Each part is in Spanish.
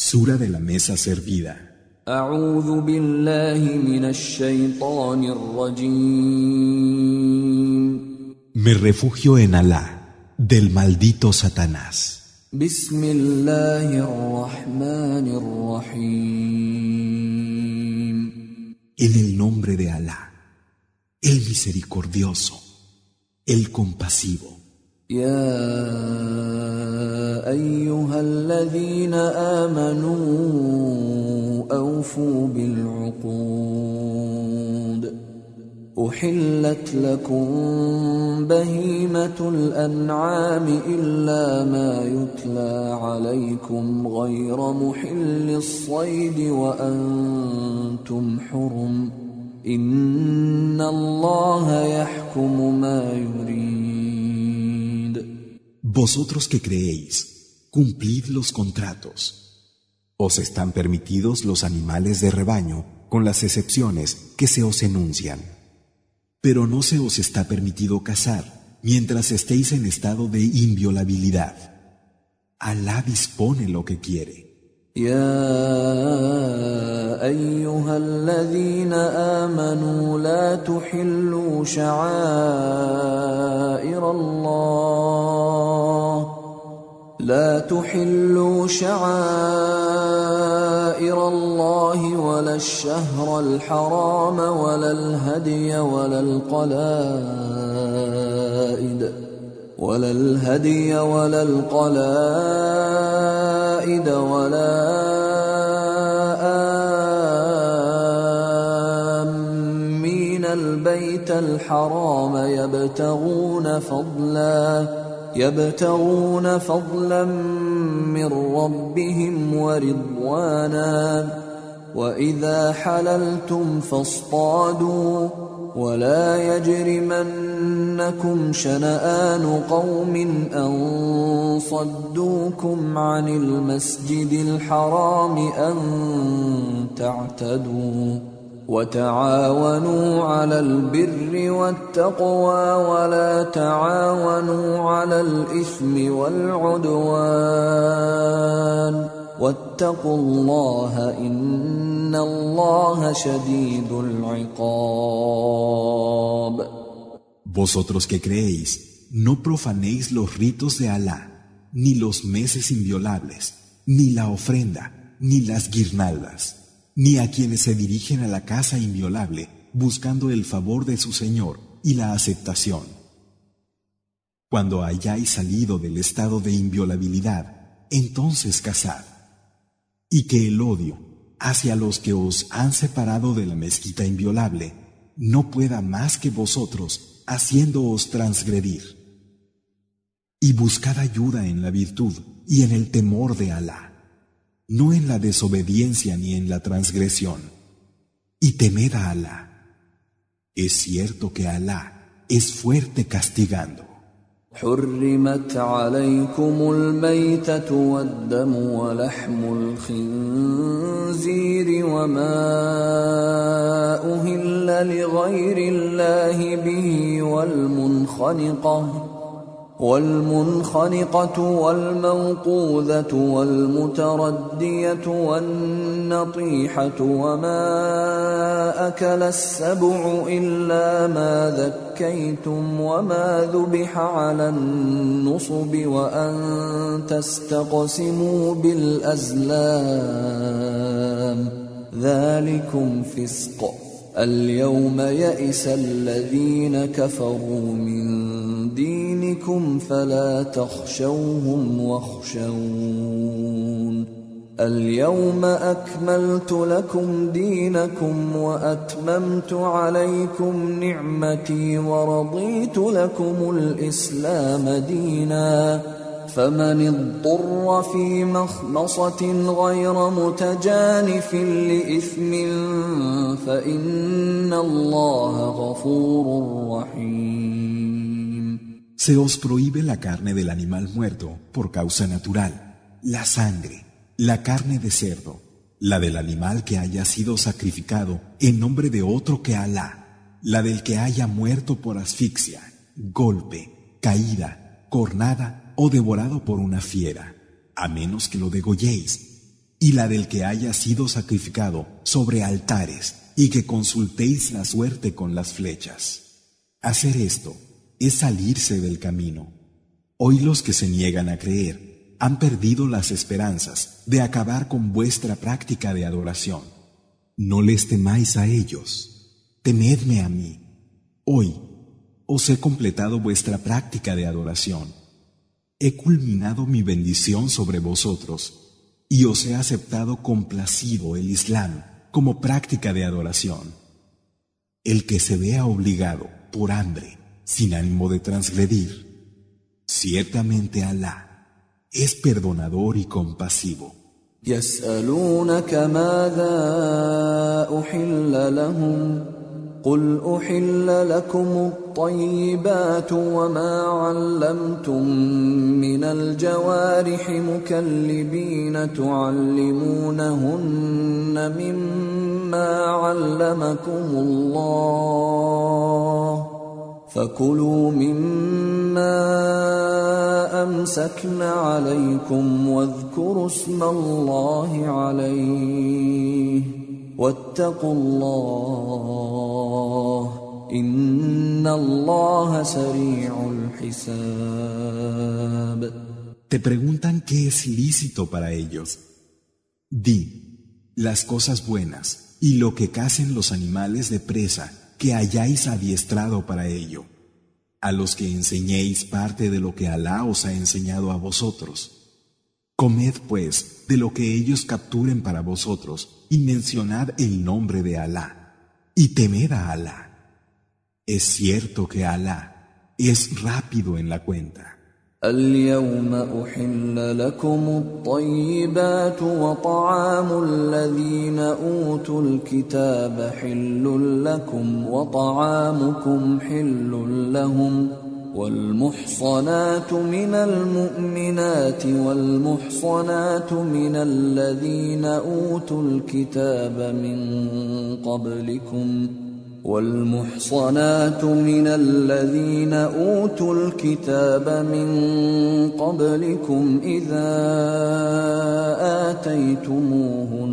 Sura de la mesa servida. Me refugio en Alá, del maldito Satanás. En el nombre de Alá, el misericordioso, el compasivo. يا أيها الذين آمنوا أوفوا بالعقود. أحلت لكم بهيمة الأنعام إلا ما يتلى عليكم غير محل الصيد وأنتم حرم. إن الله يحكم ما يريد. Vosotros que creéis, cumplid los contratos. Os están permitidos los animales de rebaño, con las excepciones que se os enuncian. Pero no se os está permitido cazar mientras estéis en estado de inviolabilidad. Alá dispone lo que quiere. يا ايها الذين امنوا لا تحلوا شعائر الله لا تحلوا شعائر الله ولا الشهر الحرام ولا الهدي ولا القلائد ولا الهدي ولا القلائد ولا آمين البيت الحرام يبتغون فضلا يبتغون فضلا من ربهم ورضوانا. وإذا حللتم فاصطادوا. ولا يجرمنكم شنآن قوم أن صدوكم عن المسجد الحرام أن تعتدوا. وتعاونوا على البر والتقوى ولا تعاونوا على الإثم والعدوان واتقوا الله إن الله شديد العقاب Vosotros que creéis, no profanéis los ritos de Alá, ni los meses inviolables, ni la ofrenda, ni las guirnaldas, ni a quienes se dirigen a la casa inviolable buscando el favor de su Señor y la aceptación. Cuando hayáis salido del estado de inviolabilidad, entonces casad, y que el odio hacia los que os han separado de la mezquita inviolable no pueda más que vosotros haciéndoos transgredir. Y buscad ayuda en la virtud y en el temor de Alá, no en la desobediencia ni en la transgresión. Y temed a Alá. Es cierto que Alá es fuerte castigando. حرمت عليكم الميتة والدم ولحم الخنزير وما أهل لغير الله به والمنخنقة والمنخنقة والموقوذة والمتردية والنطيحة وما أكل السبع إلا ما ذكيتم وما ذبح على النصب وأن تستقسموا بالأزلام. ذلكم فسق. اليوم يئس الذين كفروا من دينكم فلا تخشوهم واخشون. اليوم أكملت لكم دينكم وأتممت عليكم نعمتي ورضيت لكم الإسلام دينا. فمن اضطر في مخمصه غير متجانف لاثم فان الله غفور رحيم Se os prohíbe la carne del animal muerto por causa natural, la sangre, la carne de cerdo, la del animal que haya sido sacrificado en nombre de otro que Alá, la del que haya muerto por asfixia, golpe, caída, cornada o devorado por una fiera, a menos que lo degolléis. y la del que haya sido sacrificado sobre altares y que consultéis la suerte con las flechas. Hacer esto es salirse del camino. Hoy los que se niegan a creer han perdido las esperanzas de acabar con vuestra práctica de adoración. No les temáis a ellos, temedme a mí. Hoy os he completado vuestra práctica de adoración. He culminado mi bendición sobre vosotros y os he aceptado complacido el Islam como práctica de adoración. El que se vea obligado por hambre, sin ánimo de transgredir, ciertamente Alá es perdonador y compasivo. قل احل لكم الطيبات وما علمتم من الجوارح مكلبين تعلمونهن مما علمكم الله فكلوا مما امسكن عليكم واذكروا اسم الله عليه Te preguntan qué es lícito para ellos. Di, las cosas buenas y lo que casen los animales de presa que hayáis adiestrado para ello, a los que enseñéis parte de lo que Alá os ha enseñado a vosotros. Comed pues de lo que ellos capturen para vosotros y mencionad el nombre de Alá y temed a Alá. Es cierto que Alá es rápido en la cuenta. اليوم أحل لكم الطيبات وطعام الذين أوتوا الكتاب حل لكم وطعامكم حل لهم والمحصنات من المؤمنات والمحصنات من الذين أوتوا الكتاب من قبلكم والمحصنات من الذين أوتوا الكتاب من قبلكم إذا آتيتموهن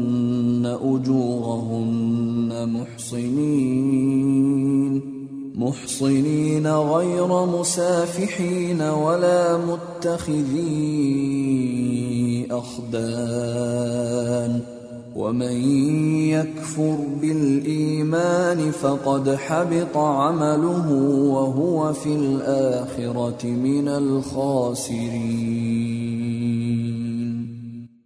أجورهن محصنين محصنين غير مسافحين ولا متخذي أخدان. ومن يكفر بالايمان فقد حبط عمله وهو في الاخره من الخاسرين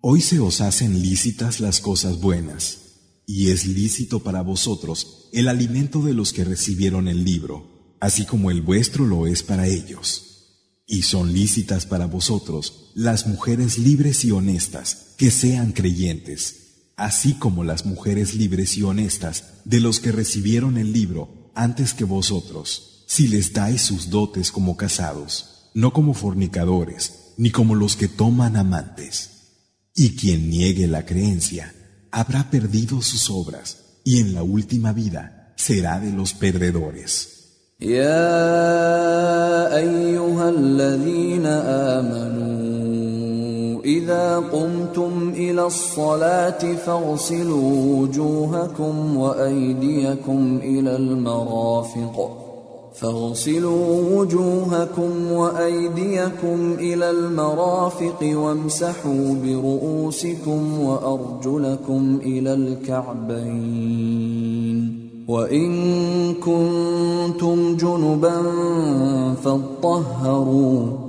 Hoy se os hacen lícitas las cosas buenas y es lícito para vosotros el alimento de los que recibieron el libro, así como el vuestro lo es para ellos. Y son lícitas para vosotros las mujeres libres y honestas que sean creyentes, así como las mujeres libres y honestas de los que recibieron el libro antes que vosotros, si les dais sus dotes como casados, no como fornicadores, ni como los que toman amantes. Y quien niegue la creencia, habrá perdido sus obras y en la última vida será de los perdedores. يا ايها الذين امنوا إذا قمتم إلى الصلاة فاغسلوا وجوهكم وأيديكم إلى المرافق. فاغسلوا وجوهكم وأيديكم إلى المرافق وامسحوا برؤوسكم وأرجلكم إلى الكعبين. وإن كنتم جنبا فاطهروا.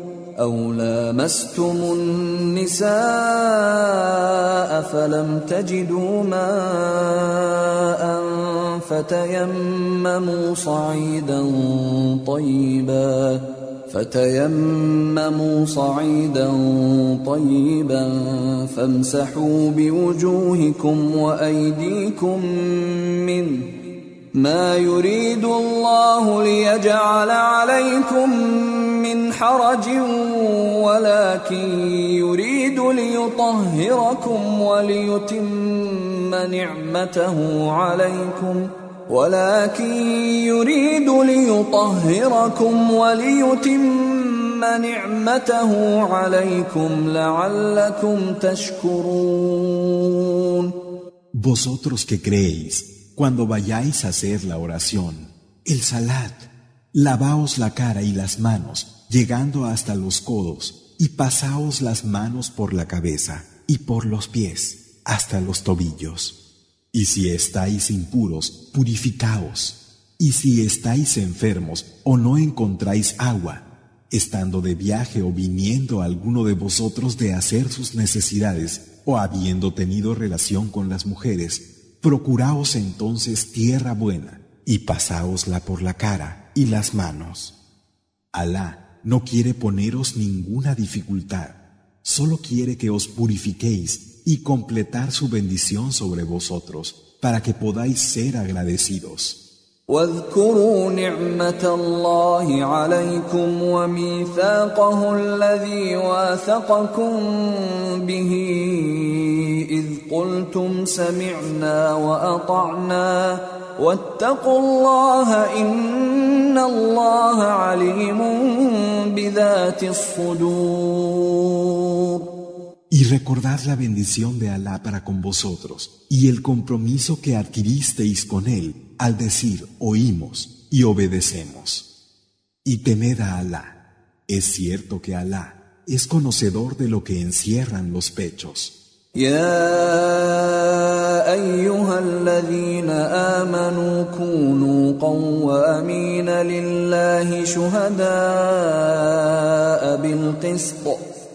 أو لامستم النساء فلم تجدوا ماء فتيمموا صعيدا طيبا فتيمموا صعيدا طيبا فامسحوا بوجوهكم وأيديكم منه ما يريد الله ليجعل عليكم من حرج ولكن يريد ليطهركم وليتم نعمته عليكم. ولكن يريد ليطهركم وليتم نعمته عليكم لعلكم تشكرون. Vosotros que creéis, cuando vayáis a hacer la oración, el salat, lavaos la cara y las manos, llegando hasta los codos, y pasaos las manos por la cabeza y por los pies, hasta los tobillos. Y si estáis impuros, purificaos. Y si estáis enfermos o no encontráis agua, estando de viaje o viniendo alguno de vosotros de hacer sus necesidades o habiendo tenido relación con las mujeres, procuraos entonces tierra buena y pasaosla por la cara y las manos. Alá no quiere poneros ninguna dificultad, solo quiere que os purifiquéis y completar su bendición sobre vosotros, para que podáis ser agradecidos. واذكروا نعمة الله عليكم وميثاقه الذي واثقكم به إذ قلتم سمعنا وأطعنا واتقوا الله إن الله عليم بذات الصدور. Y recordad la bendición de Alá para con vosotros y el compromiso que adquiristeis con Él al decir oímos y obedecemos. Y temed a Alá. Es cierto que Alá es conocedor de lo que encierran los pechos.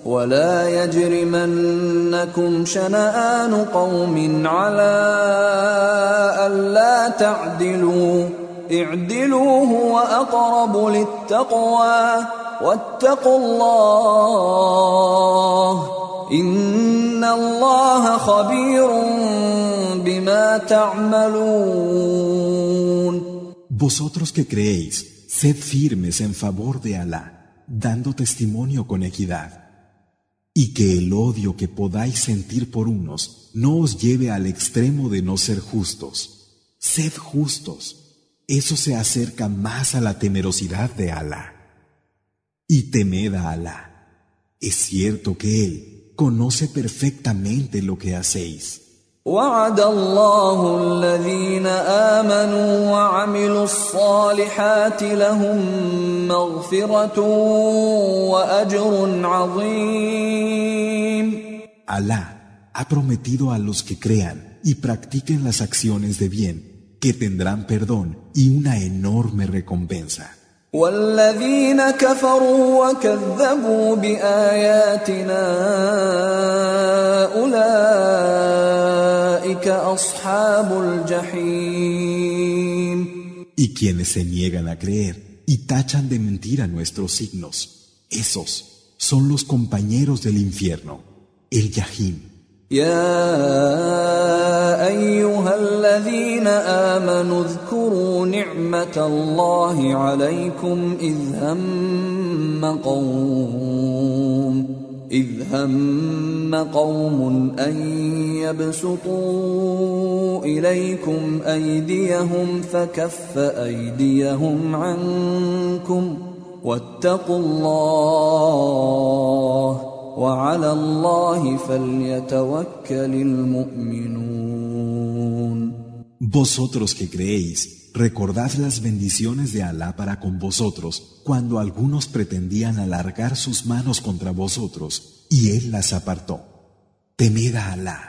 ولا يجرمنكم شنآن قوم على ألا تعدلوا. اعدلوا هو أقرب للتقوى. واتقوا الله. إن الله خبير بما تعملون. Vosotros que creéis, sed firmes en favor de Alá, dando testimonio con equidad. Y que el odio que podáis sentir por unos no os lleve al extremo de no ser justos. Sed justos, eso se acerca más a la temerosidad de Alá. Y temed a Alá. Es cierto que Él conoce perfectamente lo que hacéis. وعد الله الذين امنوا وعملوا الصالحات لهم مغفره واجر عظيم Alá ha prometido a los que crean y practiquen las acciones de bien que tendrán perdón y una enorme recompensa. والذين كفروا وكذبوا اصحاب الجحيم Y quienes se niegan a creer y tachan de mentira nuestros signos, esos son los compañeros del infierno, el Yahim. يا ايها الذين امنوا اذكروا نعمه الله عليكم اذ هم قوم إذ هم قوم أن يبسطوا إليكم أيديهم فكف أيديهم عنكم واتقوا الله وعلى الله فليتوكل المؤمنون. Vosotros que creéis recordad las bendiciones de Alá para con vosotros cuando algunos pretendían alargar sus manos contra vosotros y Él las apartó. Temed a Alá.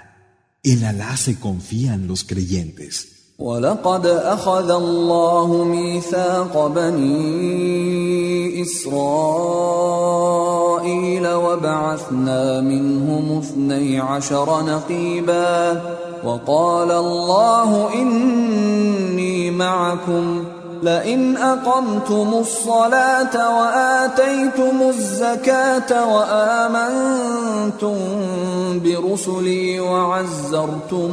En Alá se confían los creyentes. ولقد اخذ الله ميثاق بني اسرائيل وبعثنا منهم اثني عشر نقيبا وقال الله إني معكم لئن أقمتم الصلاة وآتيتم الزكاة وآمنتم برسلي وعزرتموهم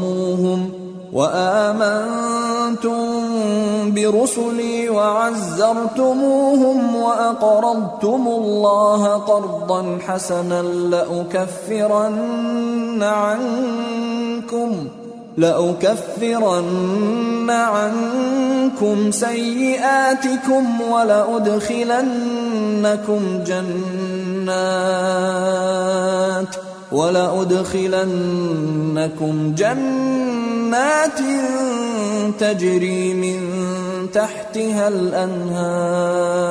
وآمنتم برسلي وعزرتموهم وأقرضتم الله قرضا حسنا لأكفرن عنكم ۖ لأكفرن عنكم سيئاتكم ولأدخلنكم جنات ولأدخلنكم جنات تجري من تحتها الأنهار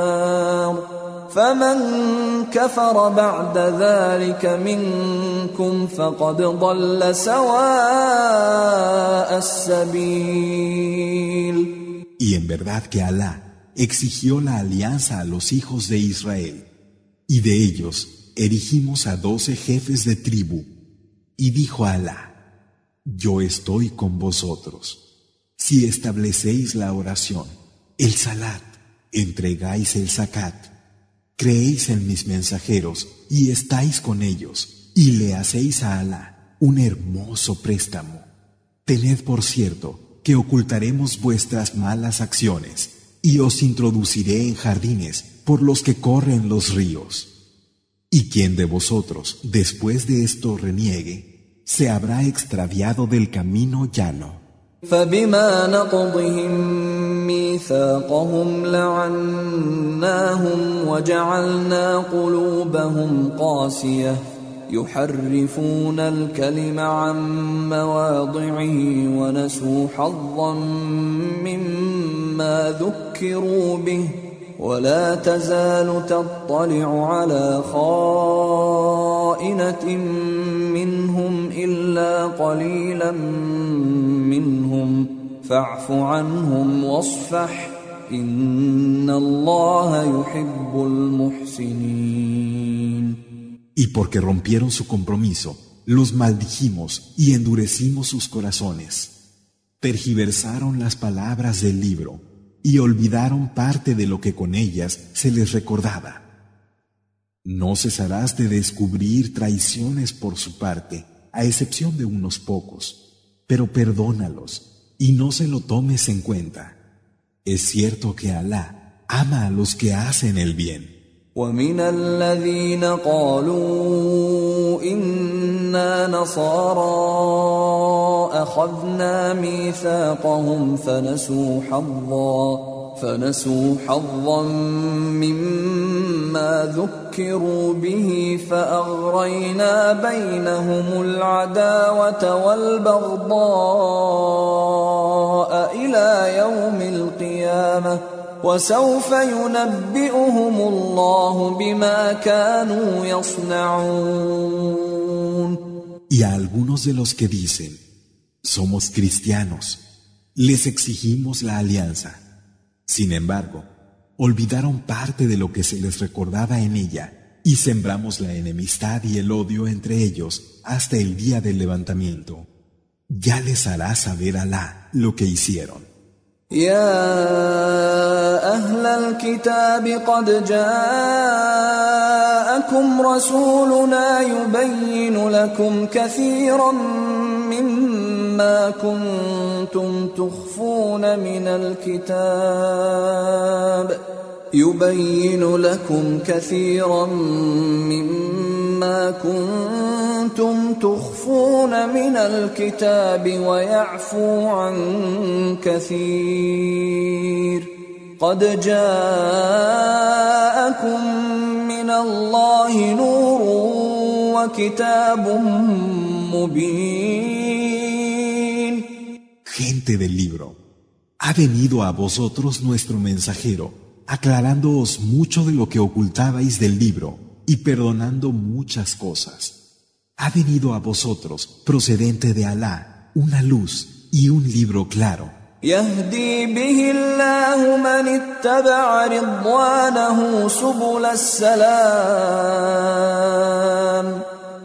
فمن كفر بعد ذلك منكم فقد ضل سواء السبيل Y en verdad que Alá exigió la alianza a los hijos de Israel, y de ellos erigimos a doce jefes de tribu, y dijo Alá, Yo estoy con vosotros. Si establecéis la oración, el salat, entregáis el zakat, creéis en mis mensajeros y estáis con ellos, y le hacéis a Alá un hermoso préstamo. Tened por cierto que ocultaremos vuestras malas acciones y os introduciré en jardines por los que corren los ríos. Y quien de vosotros, después de esto, reniegue, se habrá extraviado del camino llano. ميثاقهم لعناهم وجعلنا قلوبهم قاسية. يحرفون الكلم عن مواضعه ونسوا حظا مما ذكروا به. ولا تزال تطلع على خائنة منهم إلا قليلا منهم. فاعف عنهم واصفح ان الله يحب المحسنين Y porque rompieron su compromiso, los maldijimos y endurecimos sus corazones. Tergiversaron las palabras del libro y olvidaron parte de lo que con ellas se les recordaba. No cesarás de descubrir traiciones por su parte, a excepción de unos pocos, pero perdónalos y no se lo tomes en cuenta. Es cierto que Alá ama a los que hacen el bien. ومن الذين قالوا إنا نصارى أخذنا ميثاقهم فنسوا حظا فنسوا حظا مما ذكروا به فأغرينا بينهم العداوة والبغضاء إلى يوم القيامة وسوف ينبئهم الله بما كانوا يصنعون Y a algunos de los que dicen, somos cristianos, les exigimos la alianza. Sin embargo, olvidaron parte de lo que se les recordaba en ella y sembramos la enemistad y el odio entre ellos hasta el día del levantamiento. Ya les hará saber Alá lo que hicieron. يا اهل الكتاب قد جاءكم رسولنا يبين لكم كثيرا مما كنتم تخفون من الكتاب يبين لكم كثيرا مما كنتم تخفون من الكتاب ويعفو عن كثير قد جاءكم من الله نور وكتاب مبين Gente del libro, ha venido a vosotros nuestro mensajero aclarándoos mucho de lo que ocultabais del libro y perdonando muchas cosas. Ha venido a vosotros, procedente de Alá, una luz y un libro claro. يهدي به الله من اتبع رضوانه سبل السلام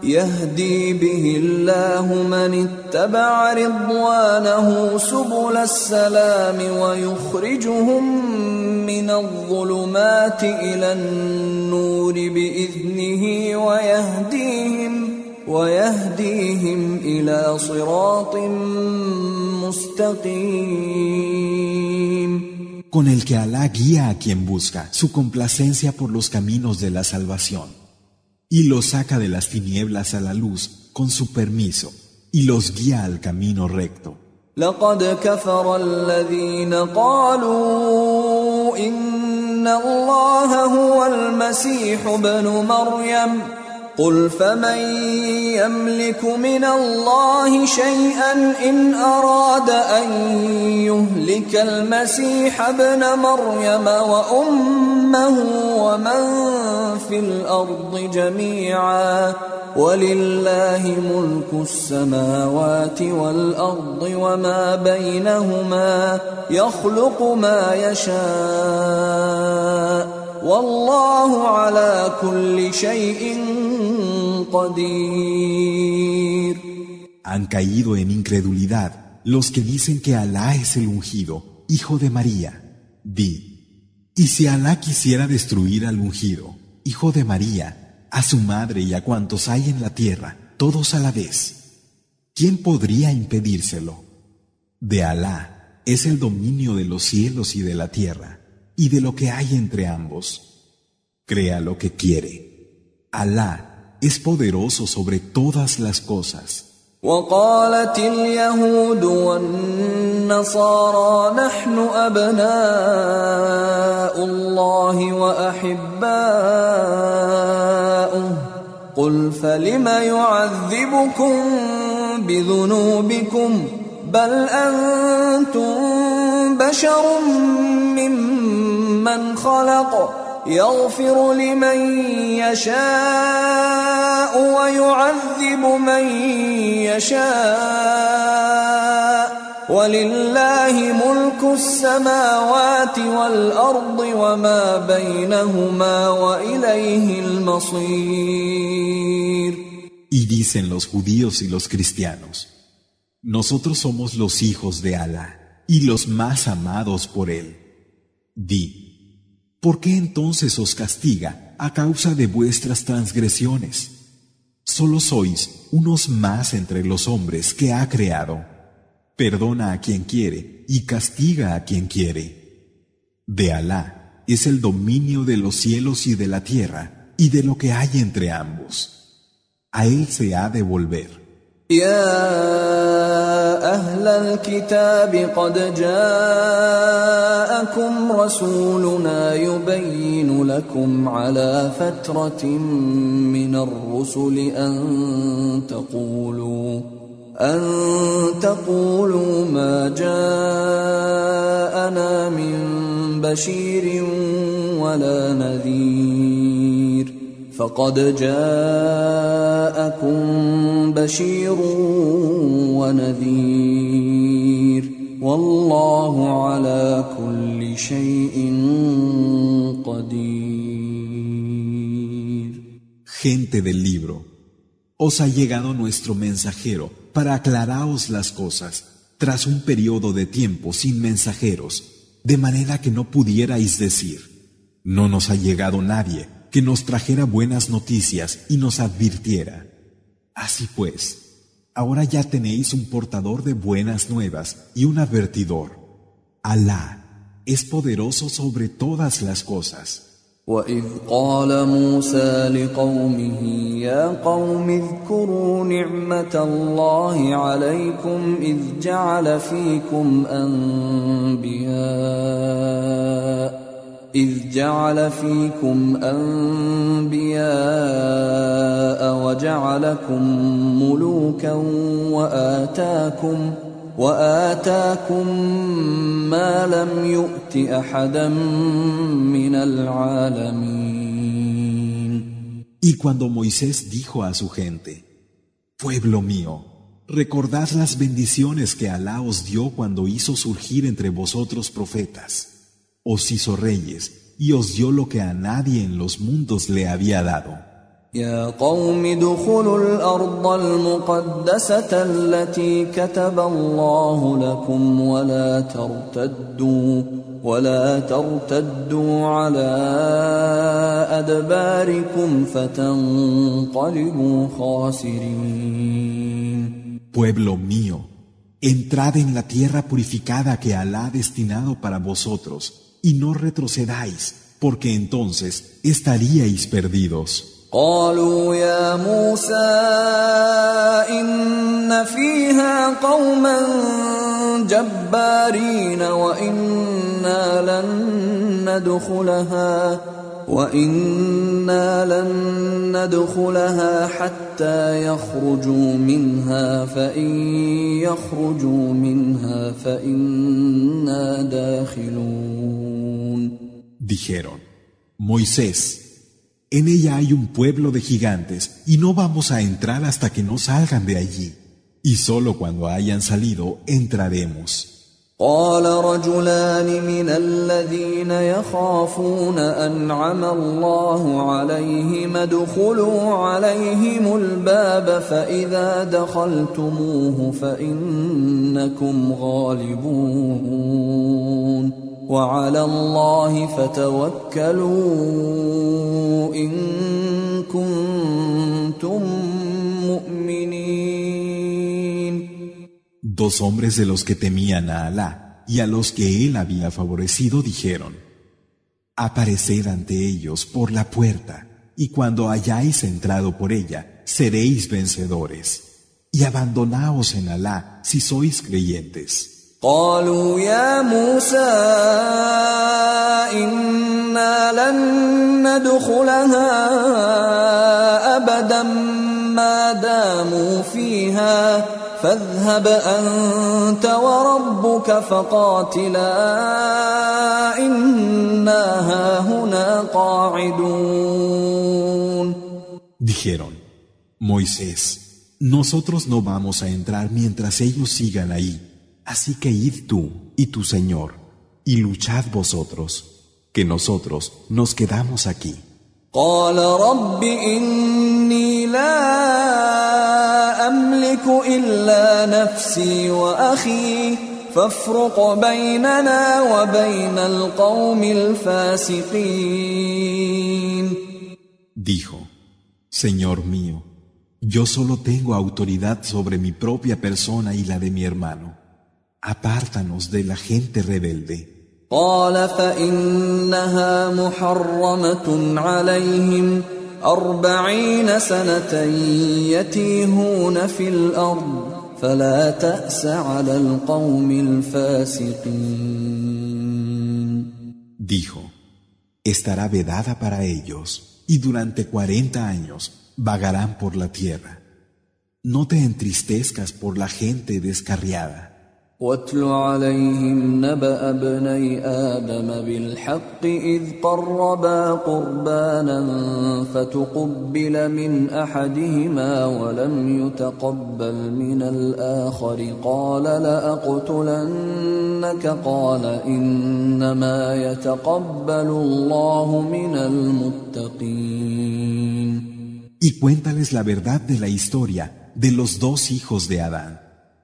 يهدي به الله من اتبع رضوانه سبل السلام ويخرجهم من الظلمات إلى النور بإذنه ويهديهم ويهديهم إلى صراط مستقيم. Con el que Alá guía a quien busca su complacencia por los caminos de la salvación. y los saca de las tinieblas a la luz con su permiso y los guía al camino recto. لقد كفر الذين قالوا إن الله هو المسيح ابن مريم قل فمن يملك من الله شيئا ان اراد ان يهلك المسيح ابن مريم وامه ومن في الأرض جميعا ولله ملك السماوات والارض وما بينهما يخلق ما يشاء Han caído en incredulidad los que dicen que Alá es el ungido, hijo de María. Di, y si Alá quisiera destruir al ungido, hijo de María, a su madre y a cuantos hay en la tierra, todos a la vez, ¿quién podría impedírselo? De Alá es el dominio de los cielos y de la tierra y de lo que hay entre ambos. Crea lo que quiere. Alá es poderoso sobre todas las cosas. وقالت اليهود والنصارى نحن أبناء الله وأحباؤه قل فلم يعذبكم بذنوبكم بل أنتم بشر ممن خلق يغفر لمن يشاء ويعذب من يشاء. ولله ملك السماوات والارض وما بينهما واليه المصير. Y dicen los judíos y los cristianos, nosotros somos los hijos de Alá y los más amados por él. Di, ¿por qué entonces os castiga a causa de vuestras transgresiones? Solo sois unos más entre los hombres que ha creado. Perdona a quien quiere y castiga a quien quiere. De Alá es el dominio de los cielos y de la tierra y de lo que hay entre ambos. A Él se ha de volver. يا أهل الكتاب قد جاءكم رسولنا يبين لكم على فترة من الرسل أن تقولوا أن تقولوا ما جاءنا من بشير ولا نذير. فقد جاءكم بشير ونذير والله على كل شيء قدير Gente del libro, os ha llegado nuestro mensajero para aclaraos las cosas tras un periodo de tiempo sin mensajeros, de manera que no pudierais decir, no nos ha llegado nadie que nos trajera buenas noticias y nos advirtiera. Así pues, ahora ya tenéis un portador de buenas nuevas y un advertidor. Alá es poderoso sobre todas las cosas. وإذ قال موسى لقومه يا قوم اذكروا نعمة الله عليكم إذ جعل فيكم أنبياء إذ جعل فيكم أنبياء وجعلكم ملوكا وآتاكم وآتاكم ما لم يؤت أحدا من العالمين Y cuando Moisés dijo a su gente, Pueblo mío, recordad las bendiciones que Alá os dio cuando hizo surgir entre vosotros profetas os hizo reyes y os dio lo que a nadie en los mundos le había dado. يا قوم ادخلوا الأرض المقدسة التي كتب الله لكم ولا ترتدوا ولا ترتدوا على أدباركم فتنقلبوا خاسرين Pueblo mío, entrad en la tierra purificada que Alá ha destinado para vosotros y no retrocedáis, porque entonces estaríais perdidos. قالوا يا موسى إن فيها قوما جبارين وإنا لن ندخلها وإنا لن ندخلها حتى يخرجوا منها فإن يخرجوا منها فإنا داخلون Dijeron, Moisés, En ella hay un pueblo de gigantes y no vamos a entrar hasta que no salgan de allí. Y solo cuando hayan salido entraremos. قال رجلان من الذين يخافون أنعم الله عليهم ادخلوا عليهم الباب فإذا دخلتموه فإنكم غالبون. وعلى الله فتوكلوا إن كنتم مؤمنين. Dos hombres de los que temían a Alá y a los que él había favorecido dijeron, Apareced ante ellos por la puerta, y cuando hayáis entrado por ella, seréis vencedores. Y abandonaos en Alá si sois creyentes. قالوا يا موسى إنا لن ندخلها أبدا ما داموا فيها فاذهب أنت وربك فقاتلا إنا هاهنا قاعدون Dijeron, Moisés, nosotros no vamos a entrar mientras ellos sigan ahí. Así que id tú y tu Señor, y luchad vosotros, que nosotros nos quedamos aquí. قال رب إني لا أملك إلا نفسي وأخي فافرق بيننا وبين القوم الفاسقين Dijo, Señor mío, yo solo tengo autoridad sobre mi propia persona y la de mi hermano. apártanos de la gente rebelde. قال فإنها محرمة عليهم أربعين سنة يتيهون في الأرض فلا تأس على القوم الفاسقين Dijo, estará vedada para ellos y durante cuarenta años vagarán por la tierra. No te entristezcas por la gente descarriada. واتل عليهم نبأ ابني آدم بالحق إذ قربا قربانا فتقبل من أحدهما ولم يتقبل من الآخر. قال لأقتلنك؟ قال إنما يتقبل الله من المتقين. Y cuéntales la verdad de la historia de los dos hijos de Adán.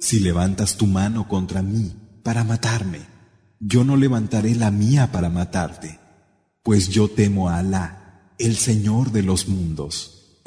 Si levantas tu mano contra mí para matarme, yo no levantaré la mía para matarte, pues yo temo a Alá, el Señor de los mundos.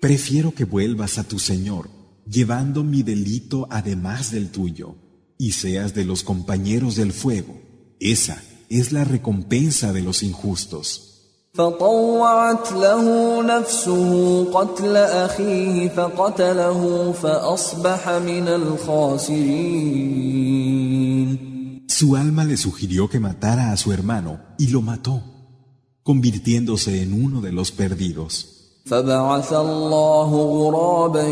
Prefiero que vuelvas a tu Señor, llevando mi delito además del tuyo, y seas de los compañeros del fuego. Esa es la recompensa de los injustos. فطوعت له نفسه قتل أخيه فقتله فأصبح من الخاسرين Su alma le sugirió que matara a su hermano y lo mató, convirtiéndose en uno de los perdidos. فبعث الله غرابا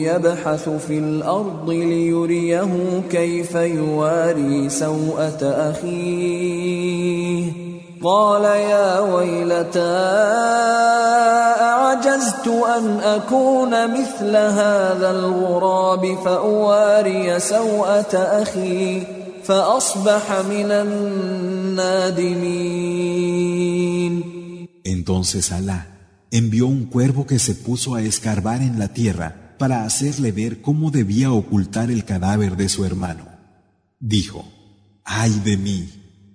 يبحث في الأرض ليريه كيف يواري سوءة أخيه قال يا ويلتى اعجزت ان اكون مثل هذا الغراب فاواري سوءه اخي فاصبح من النادمين Entonces Alá envió un cuervo que se puso a escarbar en la tierra para hacerle ver cómo debía ocultar el cadáver de su hermano. Dijo, ay de mí,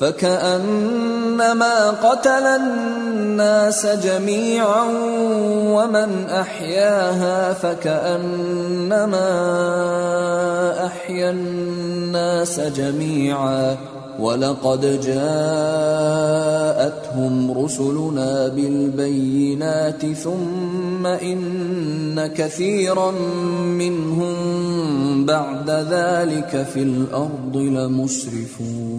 فكأنما قتل الناس جميعا ومن أحياها فكأنما أحيا الناس جميعا ولقد جاءتهم رسلنا بالبينات ثم إن كثيرا منهم بعد ذلك في الأرض لمسرفون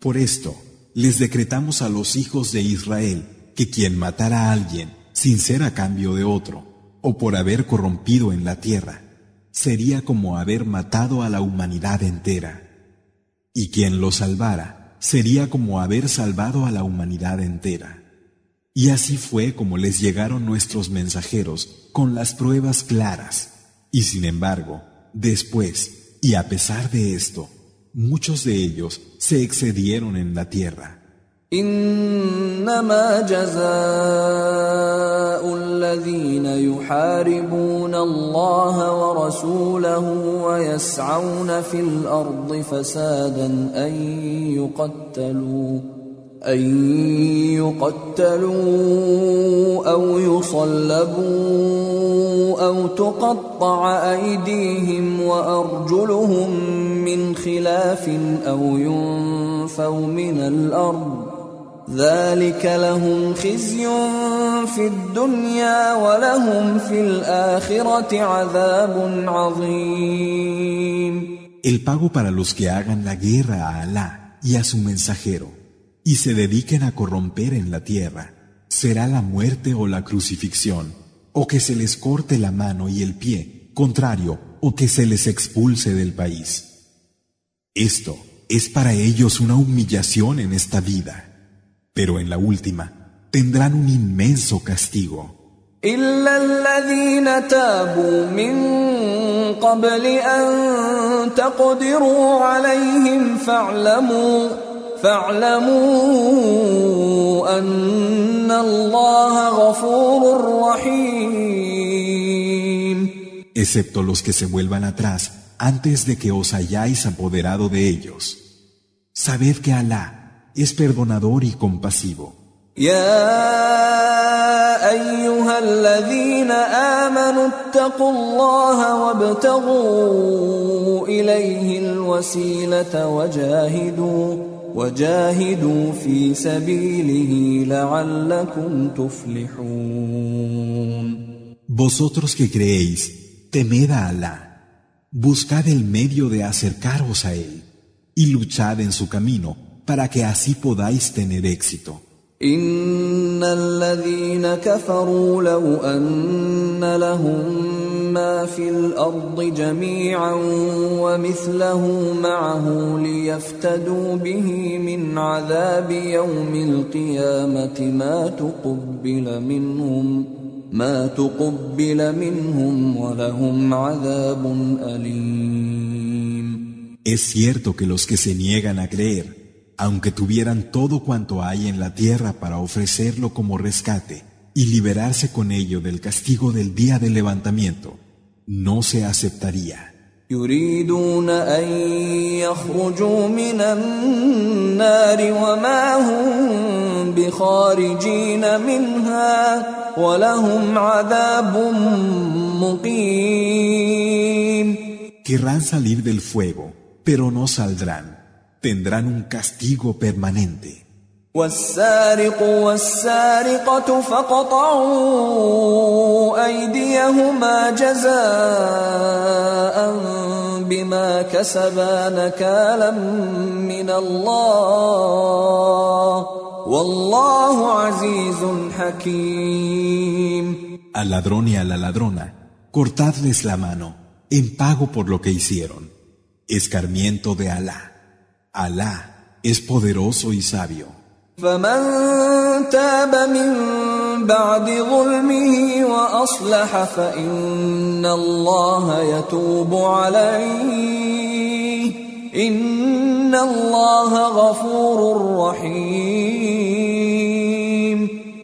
Por esto, les decretamos a los hijos de Israel que quien matara a alguien sin ser a cambio de otro, o por haber corrompido en la tierra, sería como haber matado a la humanidad entera. Y quien lo salvara sería como haber salvado a la humanidad entera. Y así fue como les llegaron nuestros mensajeros con las pruebas claras. Y sin embargo, después, y a pesar de esto, muchos de ellos se excedieron en la tierra. انما جزاء الذين يحاربون الله ورسوله ويسعون في الارض فسادا ان يقتلوا أن يقتلوا أو يصلبوا أو تقطع أيديهم وأرجلهم من خلاف أو ينفوا من الأرض ذلك لهم خزي في الدنيا ولهم في الآخرة عذاب عظيم. El pago para los que hagan la guerra a Alá y a su mensajero y se dediquen a corromper en la tierra será la muerte o la crucifixión o que se les corte la mano y el pie, contrario, o que se les expulse del país. Esto es para ellos una humillación en esta vida. pero en la última tendrán un inmenso castigo. إلا الذين تابوا من قبل أن تقدروا عليهم فاعلموا فاعلموا أن الله غفور رحيم Excepto los que se vuelvan atrás antes de que os hayáis apoderado de ellos. Sabed que Alá es perdonador y compasivo. يا ايها الذين امنوا اتقوا الله وابتغوا اليه الوسيله وجاهدوا وجاهدوا في سبيله لعلكم تفلحون Vosotros que creéis, temed a Alá, buscad el medio de acercaros a Él y luchad en su camino para que así podáis tener éxito. ان الذين كفروا لو ان لهم ما في الأرض جميعا ومثله معه ليفتدوا به من عذاب يوم القيامه ما تقبل منهم ما تقبل منهم ولهم عذاب اليم. Es cierto que los que se niegan a creer, aunque tuvieran todo cuanto hay en la tierra para ofrecerlo como rescate y liberarse con ello del castigo del día del levantamiento, no se aceptaría. Querrán salir del fuego pero no saldrán Tendrán un castigo permanente. والسارق والسارقة فقطعوا أيديهما جزاء بما كسبا نكالا من الله والله عزيز حكيم Al ladrón y a la ladrona, cortadles la mano en pago por lo que hicieron. Escarmiento de Alá. Alá es poderoso y sabio. فمن تاب من بعد ظلمه وأصلح فإن الله يتوب عليه إن الله غفور رحيم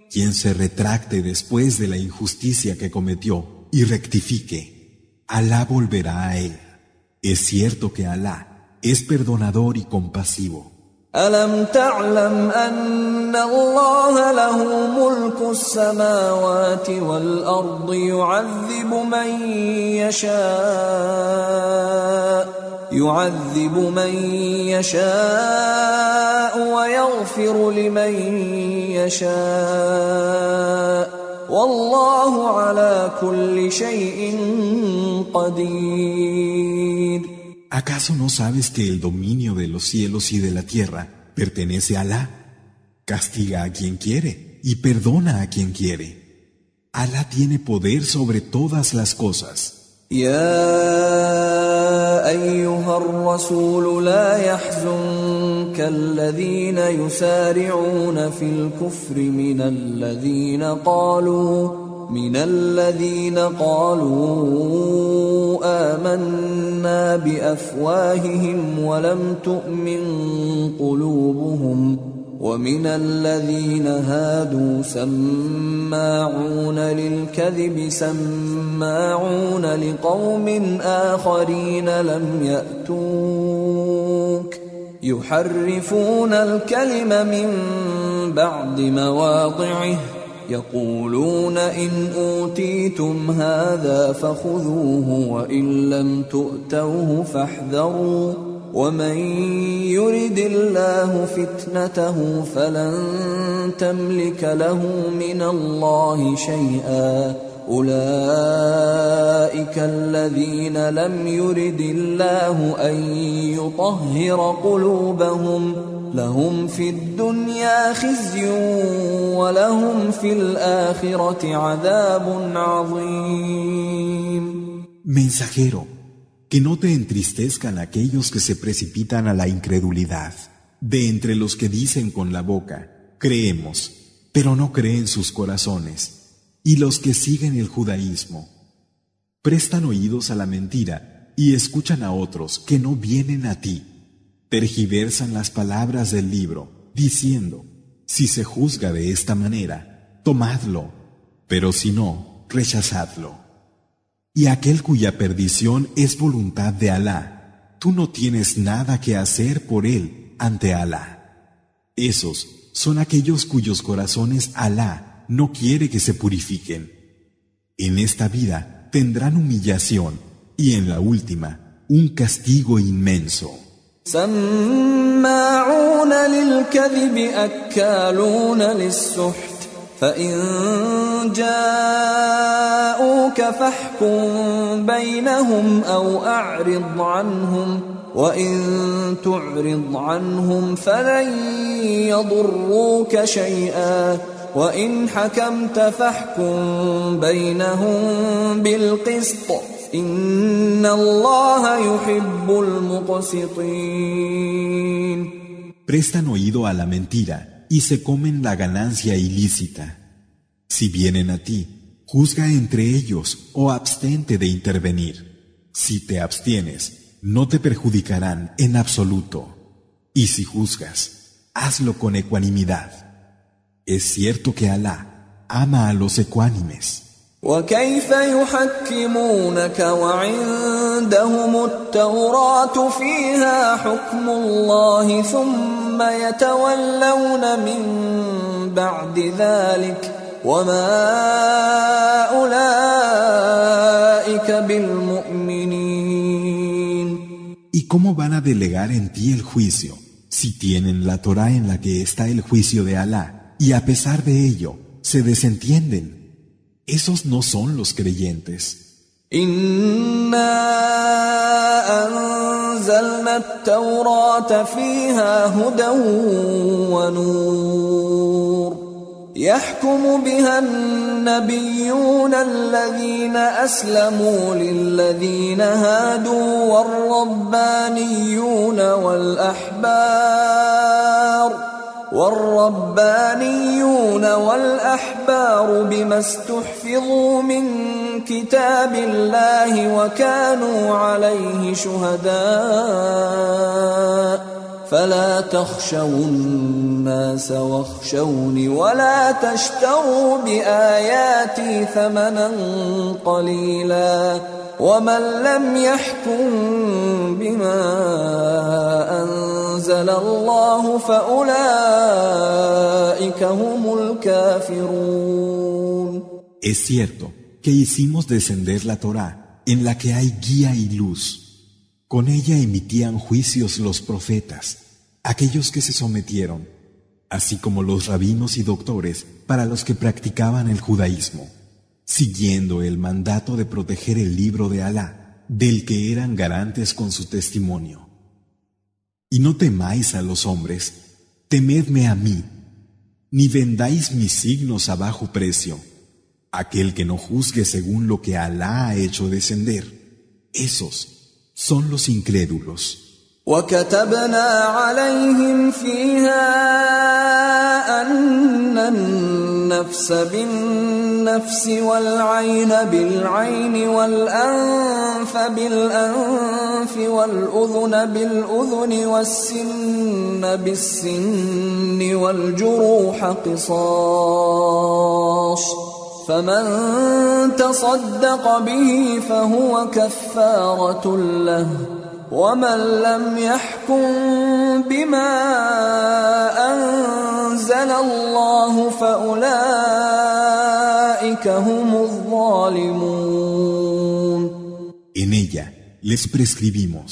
Quien se retracte después de la injusticia que cometió y rectifique, Alá volverá a él. Es cierto que Alá es perdonador y compasivo. ألم تعلم أن الله له ملك السماوات والأرض يعذب من يشاء يعذب من يشاء ويغفر لمن يشاء والله على كل شيء قدير ¿Acaso no sabes que el dominio de los cielos y de la tierra pertenece a Alá? Castiga a quien quiere y perdona a quien quiere. Alá tiene poder sobre todas las cosas. يا ايها الرسول لا يحزنك الذين يسارعون في الكفر من الذين قالوا من الذين قالوا آمنا بأفواههم ولم تؤمن قلوبهم ومن الذين هادوا سماعون للكذب سماعون لقوم آخرين لم يأتوك يحرفون الكلم من بعد مواضعه يقولون إن أوتيتم هذا فخذوه وإن لم تؤتوه فاحذروا ومن يرد الله فتنته فلن تملك له من الله شيئا. أولئك الذين لم يرد الله أن يطهر قلوبهم لهم في الدنيا خزي ولهم في الآخرة عذاب عظيم Mensajero, que no te entristezcan aquellos que se precipitan a la incredulidad, de entre los que dicen con la boca, creemos, pero no creen sus corazones, y los que siguen el judaísmo. Prestan oídos a la mentira y escuchan a otros que no vienen a ti tergiversan las palabras del libro, diciendo, si se juzga de esta manera, tomadlo, pero si no, rechazadlo. Y aquel cuya perdición es voluntad de Alá, tú no tienes nada que hacer por él ante Alá. Esos son aquellos cuyos corazones Alá no quiere que se purifiquen. En esta vida tendrán humillación y en la última un castigo inmenso. سماعون للكذب أكالون للسحت. فإن جاءوك فاحكم بينهم أو أعرض عنهم وإن تعرض عنهم فلن يضروك شيئا. وإن حكمت فاحكم بينهم بالقسط. Prestan oído a la mentira y se comen la ganancia ilícita. Si vienen a ti, juzga entre ellos o abstente de intervenir. Si te abstienes, no te perjudicarán en absoluto. Y si juzgas, hazlo con ecuanimidad. Es cierto que Alá ama a los ecuánimes. وكيف يحكمونك وعندهم التوراة فيها حكم الله ثم يتولون من بعد ذلك وما أولئك بالمؤمنين ¿Y cómo van a delegar en ti el juicio si tienen la Torah en la que está el juicio de Alá y a pesar de ello se desentienden? Esos no son los creyentes. إنا أنزلنا التوراة فيها هدى ونور يحكم بها النبيون الذين أسلموا للذين هادوا والربانيون والأحبار والربانيون والأحبار بما استحفظوا من كتاب الله وكانوا عليه شهداء. فلا تخشوا الناس واخشوني ولا تشتروا بآياتي ثمنا قليلا. ومن لم يحكم بما انزل الله فاولئك هم الكافرون Es cierto que hicimos descender la Torá en la que hay guía y luz. Con ella emitían juicios los profetas, aquellos que se sometieron, así como los rabinos y doctores para los que practicaban el judaísmo siguiendo el mandato de proteger el libro de Alá, del que eran garantes con su testimonio. Y no temáis a los hombres, temedme a mí, ni vendáis mis signos a bajo precio. Aquel que no juzgue según lo que Alá ha hecho descender, esos son los incrédulos. وكتبنا عليهم فيها أن النفس بالنفس والعين بالعين والأنف بالأنف والأذن بالأذن والسن بالسن والجروح قصاص فمن تصدق به فهو كفارة له ومن لم يحكم بما أنزل الله فأولئك هم الظالمون En ella les prescribimos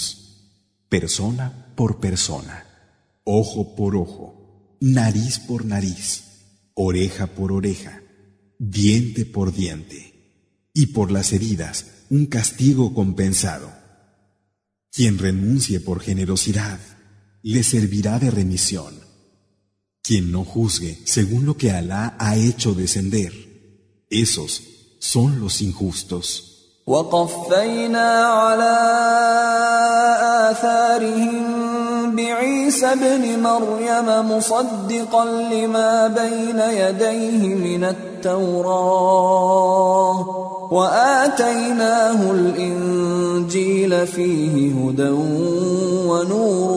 persona por persona, ojo por ojo, nariz por nariz, oreja por oreja, diente por diente, y por las heridas un castigo compensado. Quien renuncie por generosidad, le servirá de remisión. Quien no juzgue según lo que Alá ha hecho descender, esos son los injustos. وقفينا على آثارهم بعيسى ابن مريم مصدقا لما بين يديه من التوراة وآتيناه الإنجيل فيه هدى ونور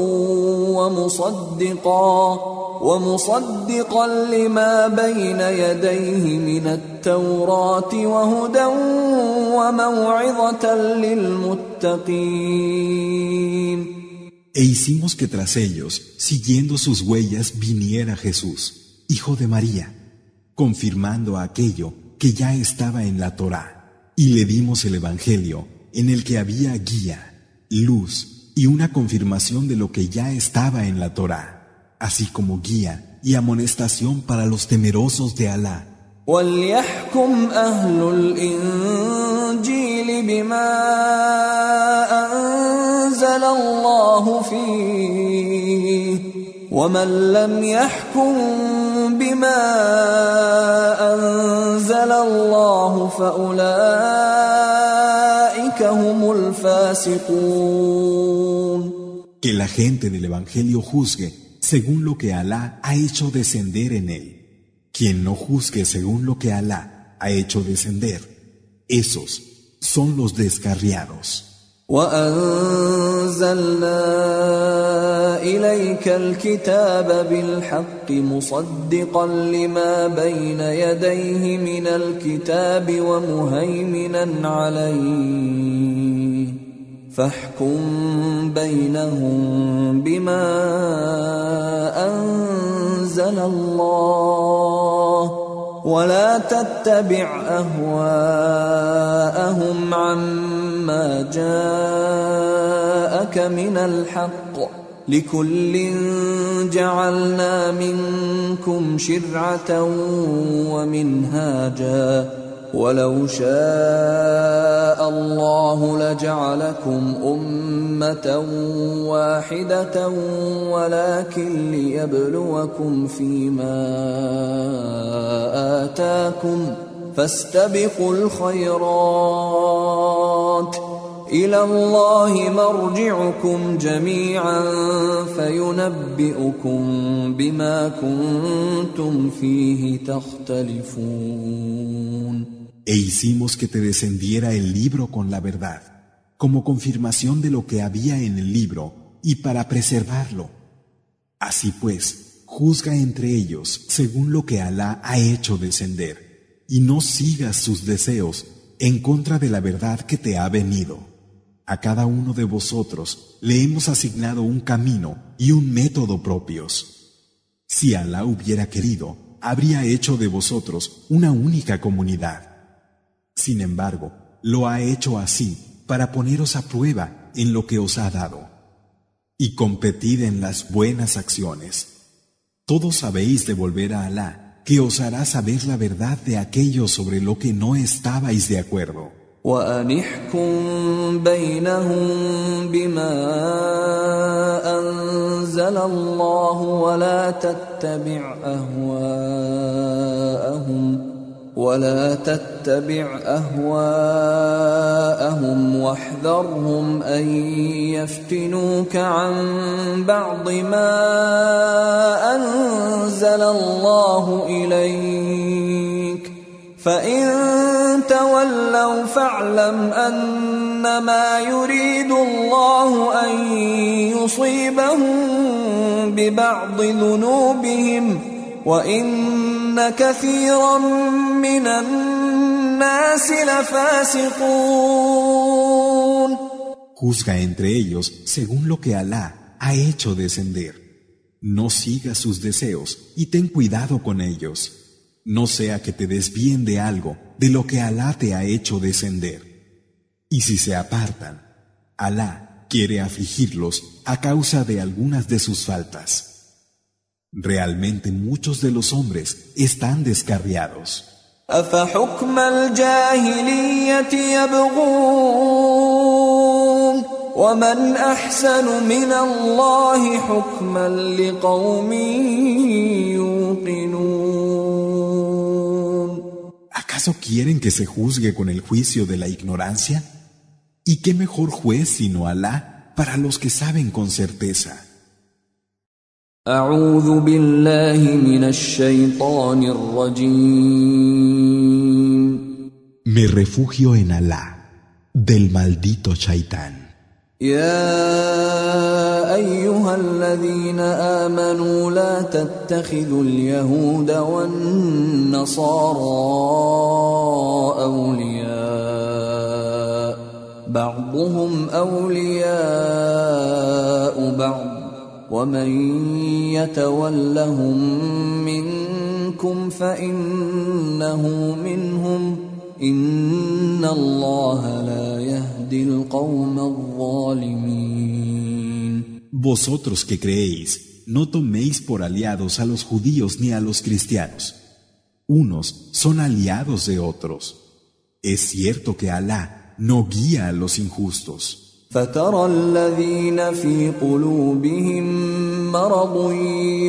ومصدقا ومصدقا لما بين يديه من التوراة وهدى وموعظة للمتقين E hicimos que tras ellos, siguiendo sus huellas, viniera Jesús, hijo de María, confirmando aquello que ya estaba en la Torá, y le dimos el Evangelio, en el que había guía, luz y una confirmación de lo que ya estaba en la Torá, así como guía y amonestación para los temerosos de Alá. وليحكم أهل الإنجيل بما أنزل الله فيه ومن لم يحكم بما أنزل الله فأولئك هم الفاسقون Que la gente del Evangelio juzgue según lo que Alá ha hecho descender en él. Quien no juzgue según lo que Alá ha hecho descender, esos son los descarriados. وأنزلنا إليك الكتاب بالحق مصدقا لما بين يديه من الكتاب ومهيمنا عليه. فاحكم بينهم بما أنزل الله. ولا تتبع أهواءهم عما جاءك من الحق. لكل جعلنا منكم شرعة ومنهاجا. ولو شاء الله لجعلكم أمة واحدة ولكن ليبلوكم فيما آتاكم فاستبقوا الخيرات. إلى الله مرجعكم جميعا فينبئكم بما كنتم فيه تختلفون. E hicimos que te descendiera el libro con la verdad, como confirmación de lo que había en el libro y para preservarlo. Así pues, juzga entre ellos según lo que Alá ha hecho descender, y no sigas sus deseos en contra de la verdad que te ha venido. A cada uno de vosotros le hemos asignado un camino y un método propios. Si Alá hubiera querido, habría hecho de vosotros una única comunidad. Sin embargo, lo ha hecho así para poneros a prueba en lo que os ha dado. Y competid en las buenas acciones. Todos sabéis devolver a Alá, que os hará saber la verdad de aquello sobre lo que no estabais de acuerdo. ولا تتبع أهواءهم واحذرهم أن يفتنوك عن بعض ما أنزل الله إليك. فإن تولوا فاعلم أنما يريد الله أن يصيبهم ببعض ذنوبهم وان Juzga entre ellos según lo que Alá ha hecho descender. No sigas sus deseos y ten cuidado con ellos. No sea que te desvíen de algo de lo que Alá te ha hecho descender. Y si se apartan, Alá quiere afligirlos a causa de algunas de sus faltas. Realmente muchos de los hombres están descarriados. ¿Acaso quieren que se juzgue con el juicio de la ignorancia? ¿Y qué mejor juez sino Alá para los que saben con certeza? أعوذ بالله من الشيطان الرجيم. Me refugio en Alá del maldito Shaitán. يا أيها الذين آمنوا لا تتخذوا اليهود والنصارى أولياء. بعضهم أولياء بعض. ومن يتولهم منكم فانه منهم ان الله لا يهدي القوم الظالمين Vosotros que creéis, no toméis por aliados a los judíos ni a los cristianos. Unos son aliados de otros. Es cierto que Alá no guía a los injustos. فترى الذين في قلوبهم مرض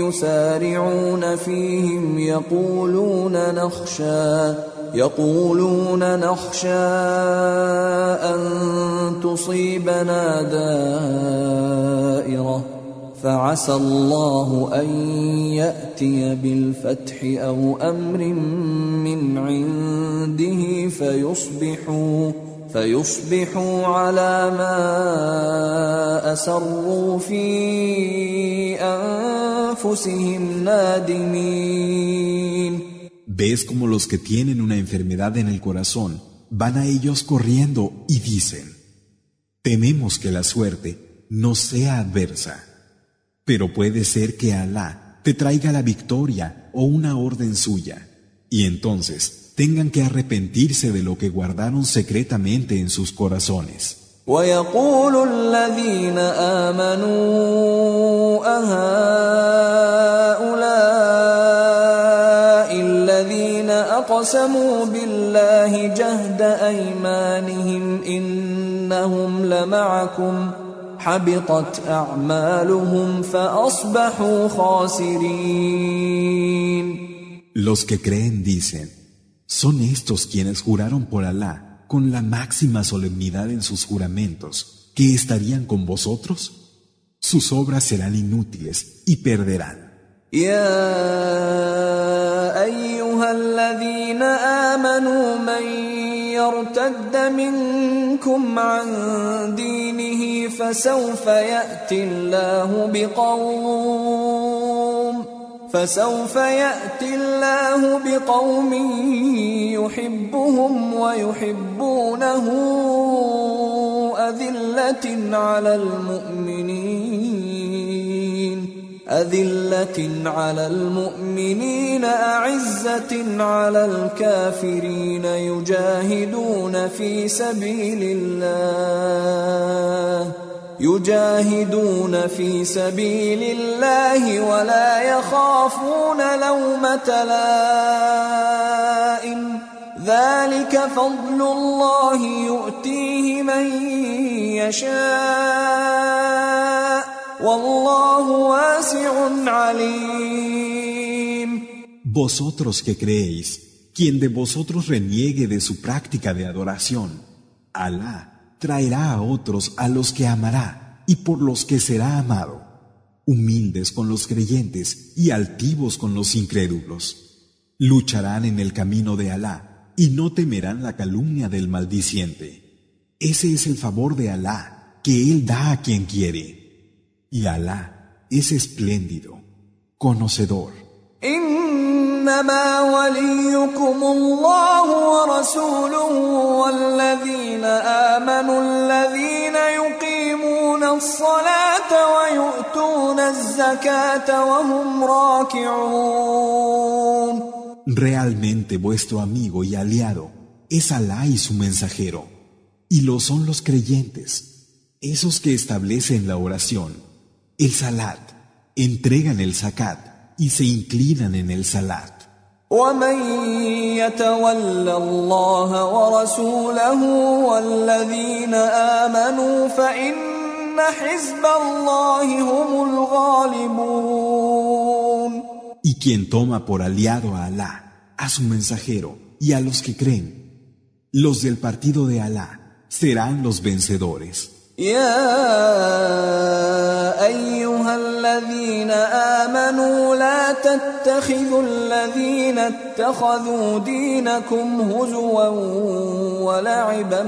يسارعون فيهم يقولون نخشى يقولون نخشى أن تصيبنا دائرة. فعسى الله أن يأتي بالفتح أو أمر من عنده فيصبحوا فيصبحوا على ما أسروا في أنفسهم نادمين Ves como los que tienen una enfermedad en el corazón van a ellos corriendo y dicen, tememos que la suerte no sea adversa, pero puede ser que Alá te traiga la victoria o una orden suya, y entonces tengan que arrepentirse de lo que guardaron secretamente en sus corazones. أقسموا بالله جهد أيمانهم إنهم لمعكم حبطت أعمالهم فأصبحوا خاسرين Los que creen dicen, son estos quienes juraron por Alá con la máxima solemnidad en sus juramentos, que estarían con vosotros. Sus obras serán inútiles y perderán. ايها الذين امنوا من يرتد منكم عن دينه فسوف ياتي الله بقوم فسوف يأتي الله بقوم يحبهم ويحبونه أذلة على المؤمنين أذلة على المؤمنين أعزة على الكافرين يجاهدون في سبيل الله. يجاهدون في سبيل الله ولا يخافون لومة لائم ذلك فضل الله يؤتيه من يشاء Vosotros que creéis, quien de vosotros reniegue de su práctica de adoración, Alá traerá a otros a los que amará y por los que será amado, humildes con los creyentes y altivos con los incrédulos. Lucharán en el camino de Alá y no temerán la calumnia del maldiciente. Ese es el favor de Alá que Él da a quien quiere. Y Alá es espléndido, conocedor. إنما وليكم الله ورسوله والذين آمنوا الذين يقيمون الصلاة ويؤتون الزكاة وهم راكعون Realmente vuestro amigo y aliado es Alá y su mensajero, y lo son los creyentes, esos que establecen la oración el salat, entregan el zakat y se inclinan en el salat. ومن يتول الله ورسوله والذين آمنوا فإن حزب الله هم الغالبون Y quien toma por aliado a Alá, a su mensajero y a los que creen, los del partido de Alá serán los vencedores. يا أيها الذين آمنوا لا تتخذوا الذين اتخذوا دينكم هزوا ولعبا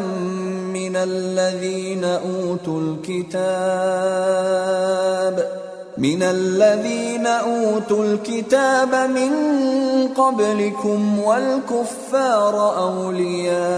من الذين أوتوا الكتاب من الذين أوتوا الكتاب من قبلكم والكفار أولياء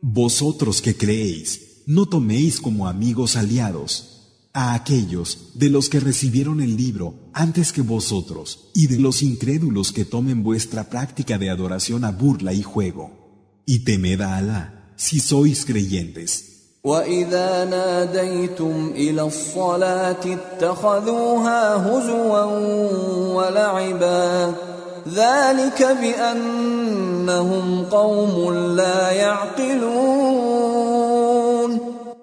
Vosotros que creéis, no toméis como amigos aliados a aquellos de los que recibieron el libro antes que vosotros y de los incrédulos que tomen vuestra práctica de adoración a burla y juego. Y temed a Alá si sois creyentes. واذا ناديتم الى الصلاه اتخذوها هزوا ولعبا ذلك بانهم قوم لا يعقلون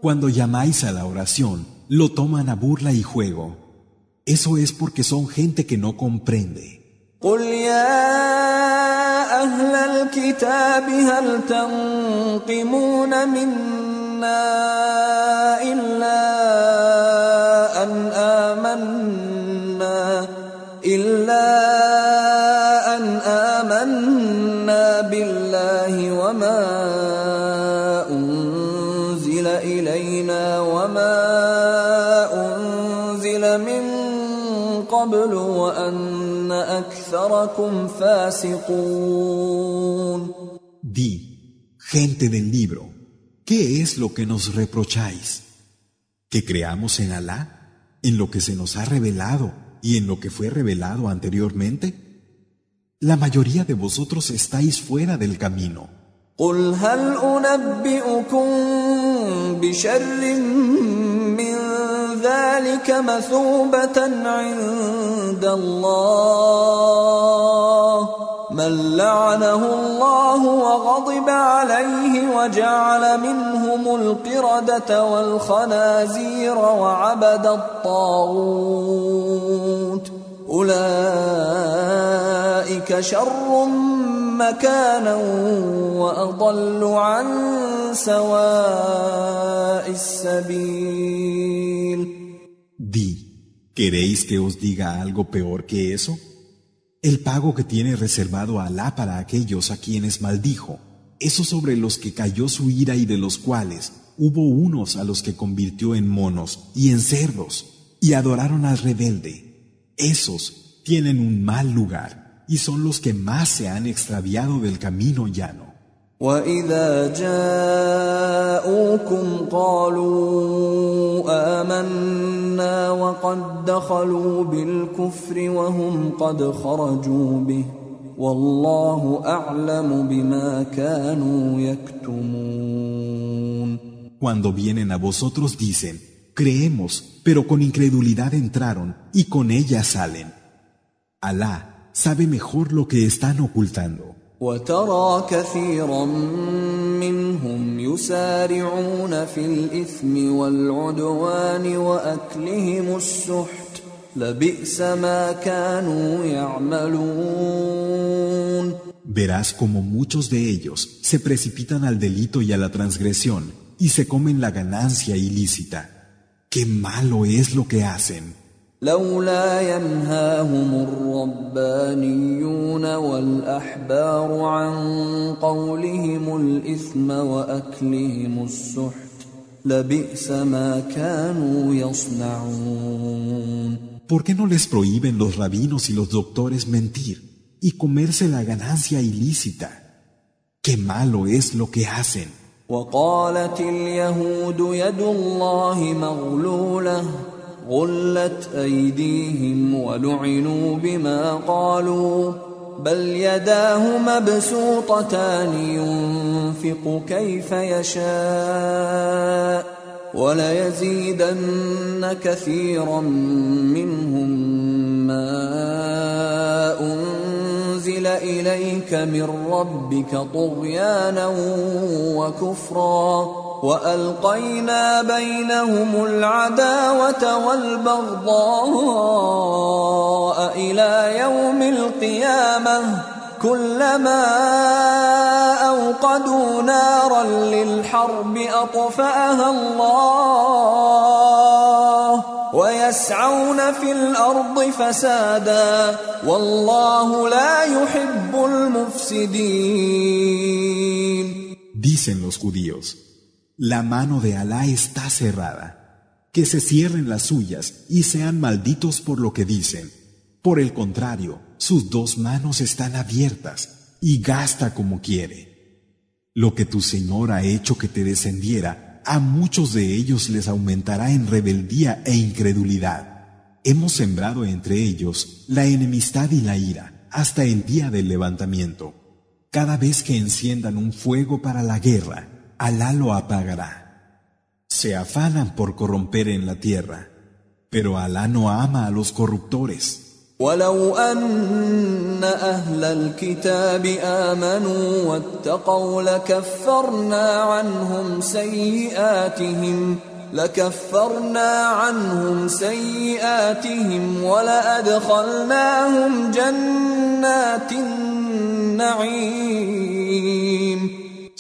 Cuando llamáis a la oración, lo toman a burla y juego. Eso es porque son gente que no comprende. قل يا اهل الكتاب هل تنقمون منا لنا إلا أن آمنا إلا أن آمنا بالله وما أنزل إلينا وما أنزل من قبل وأن أكثركم فاسقون. Di, gente del libro. ¿qué es lo que nos reprocháis? ¿Que creamos en Alá, en lo que se nos ha revelado y en lo que fue revelado anteriormente? La mayoría de vosotros estáis fuera del camino. قل هل أنبئكم بشر من ذلك مثوبة عند الله من لعنه الله وغضب عليه وجعل منهم القردة والخنازير وعبد الطاغوت أولئك شر مكانا وأضل عن سواء السبيل Di, ¿queréis que os diga algo peor que eso? El pago que tiene reservado Alá para aquellos a quienes maldijo, esos sobre los que cayó su ira y de los cuales hubo unos a los que convirtió en monos y en cerdos y adoraron al rebelde. Esos tienen un mal lugar y son los que más se han extraviado del camino llano. وإذا جاءوكم قالوا آمنا وقد دخلوا بالكفر وهم قد خرجوا به والله أعلم بما كانوا يكتمون Cuando vienen a vosotros dicen, creemos, pero con incredulidad entraron y con ella salen. Alá sabe mejor lo que están ocultando. وترى كثيرا منهم يسارعون في الإثم والعدوان وأكلهم السحت لبئس ما كانوا يعملون Verás como muchos de ellos se precipitan al delito y a la transgresión y se comen la ganancia ilícita. Qué malo es lo que hacen. لولا ينهاهم الربانيون والأحبار عن قولهم الإثم وأكلهم السحت لبئس ما كانوا يصنعون ¿Por qué no les prohíben los rabinos y los doctores mentir y comerse la ganancia ilícita? Qué malo es lo que hacen. وقالت اليهود يد الله مغلوله غلت أيديهم ولعنوا بما قالوا بل يداه مبسوطتان ينفق كيف يشاء وليزيدن كثيرا منهم ما أنزل إليك من ربك طغيانا وكفرا والقينا بينهم العداوه والبغضاء إلى يوم القيامه كلما اوقدوا نارا للحرب اطفاها الله ويسعون في الأرض فسادا والله لا يحب المفسدين Dicen los judíos, la mano de Alá está cerrada, que se cierren las suyas y sean malditos por lo que dicen. Por el contrario, sus dos manos están abiertas y gasta como quiere. Lo que tu Señor ha hecho que te descendiera, a muchos de ellos les aumentará en rebeldía e incredulidad. Hemos sembrado entre ellos la enemistad y la ira hasta el día del levantamiento. Cada vez que enciendan un fuego para la guerra, Alá lo apagará. Se afanan por corromper en la tierra, pero Alá no ama a los corruptores. ولو أن أهل الكتاب آمنوا واتقوا لكفرنا عنهم سيئاتهم لكفرنا عنهم سيئاتهم ولأدخلناهم جنات النعيم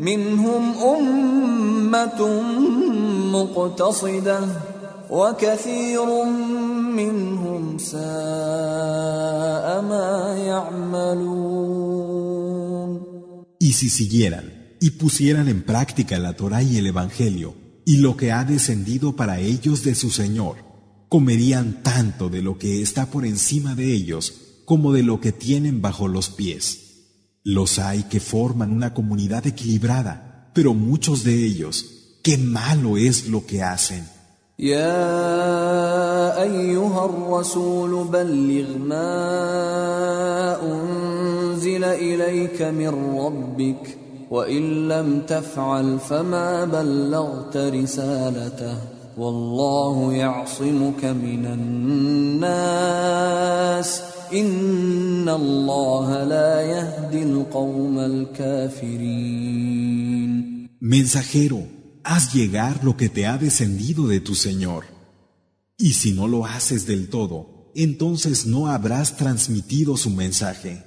منهم أمة مقتصدة وكثير منهم ساء ما يعملون Y si siguieran y pusieran en práctica la Torah y el Evangelio y lo que ha descendido para ellos de su Señor, comerían tanto de lo que está por encima de ellos como de lo que tienen bajo los pies. Los hay que forman una comunidad equilibrada, pero muchos de ellos, qué malo es lo que hacen. يا ايها الرسول بلغ ما انزل اليك من ربك وان لم تفعل فما بلغت رسالته والله يعصمك من الناس Mensajero, haz llegar lo que te ha descendido de tu Señor. Y si no lo haces del todo, entonces no habrás transmitido su mensaje.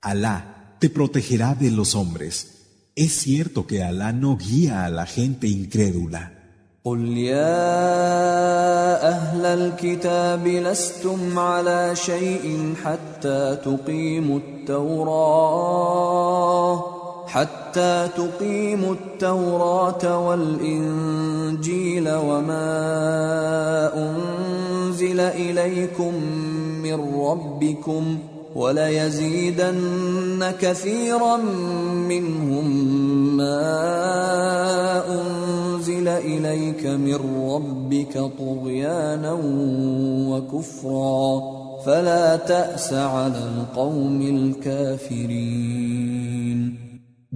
Alá te protegerá de los hombres. Es cierto que Alá no guía a la gente incrédula. قل يا أهل الكتاب لستم على شيء حتى تقيموا التوراه حتى تقيموا التوراة والإنجيل وما أنزل إليكم من ربكم وليزيدن كثيرا منهم ما أنزل إليك من ربك طغيانا وكفرا فلا تأس على القوم الكافرين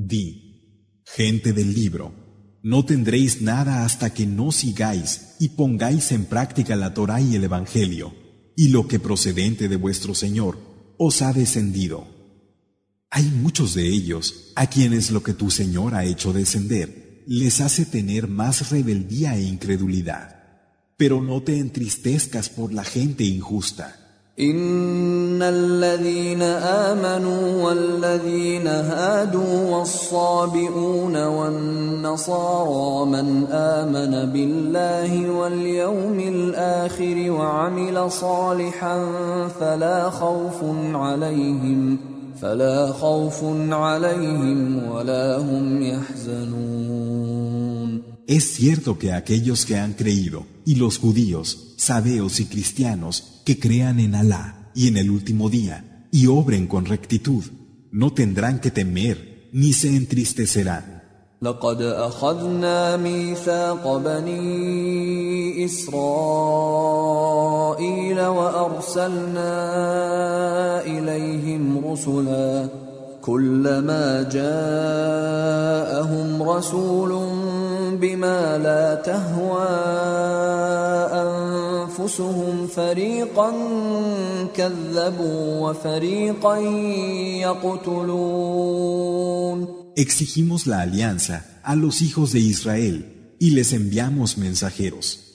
Di, gente del libro, no tendréis nada hasta que no sigáis y pongáis en práctica la Torá y el Evangelio, y lo que procedente de vuestro Señor os ha descendido. Hay muchos de ellos a quienes lo que tu Señor ha hecho descender les hace tener más rebeldía e incredulidad. Pero no te entristezcas por la gente injusta. ان الذين امنوا والذين هادوا والصابئون والنصارى من امن بالله واليوم الآخر وعمل صالحا فلا خوف عليهم فلا خوف عليهم ولا هم يحزنون Es cierto que aquellos que han creído, y los judíos, sabeos y cristianos, que crean en Alá y en el último día, y obren con rectitud, no tendrán que temer ni se entristecerán. لقد أخذنا ميثاق بني إسرائيل وأرسلنا إليهم رسلا كلما جاءهم رسول بما لا تهوى أنفسهم فريقا كذبوا وفريقا يقتلون Exigimos la alianza a los hijos de Israel y les enviamos mensajeros.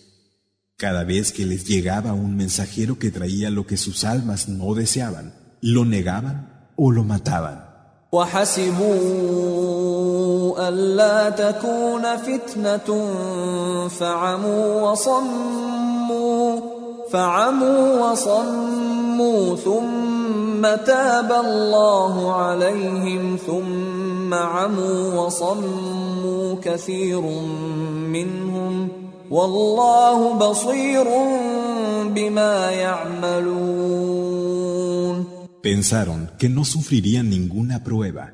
Cada vez que les llegaba un mensajero que traía lo que sus almas no deseaban, lo negaban o lo mataban. وحسبوا ألا تكون فتنة فعموا وصموا فعموا وصموا ثم تاب الله عليهم ثم عموا وصموا كثير منهم والله بصير بما يعملون. Pensaron que no sufrirían ninguna prueba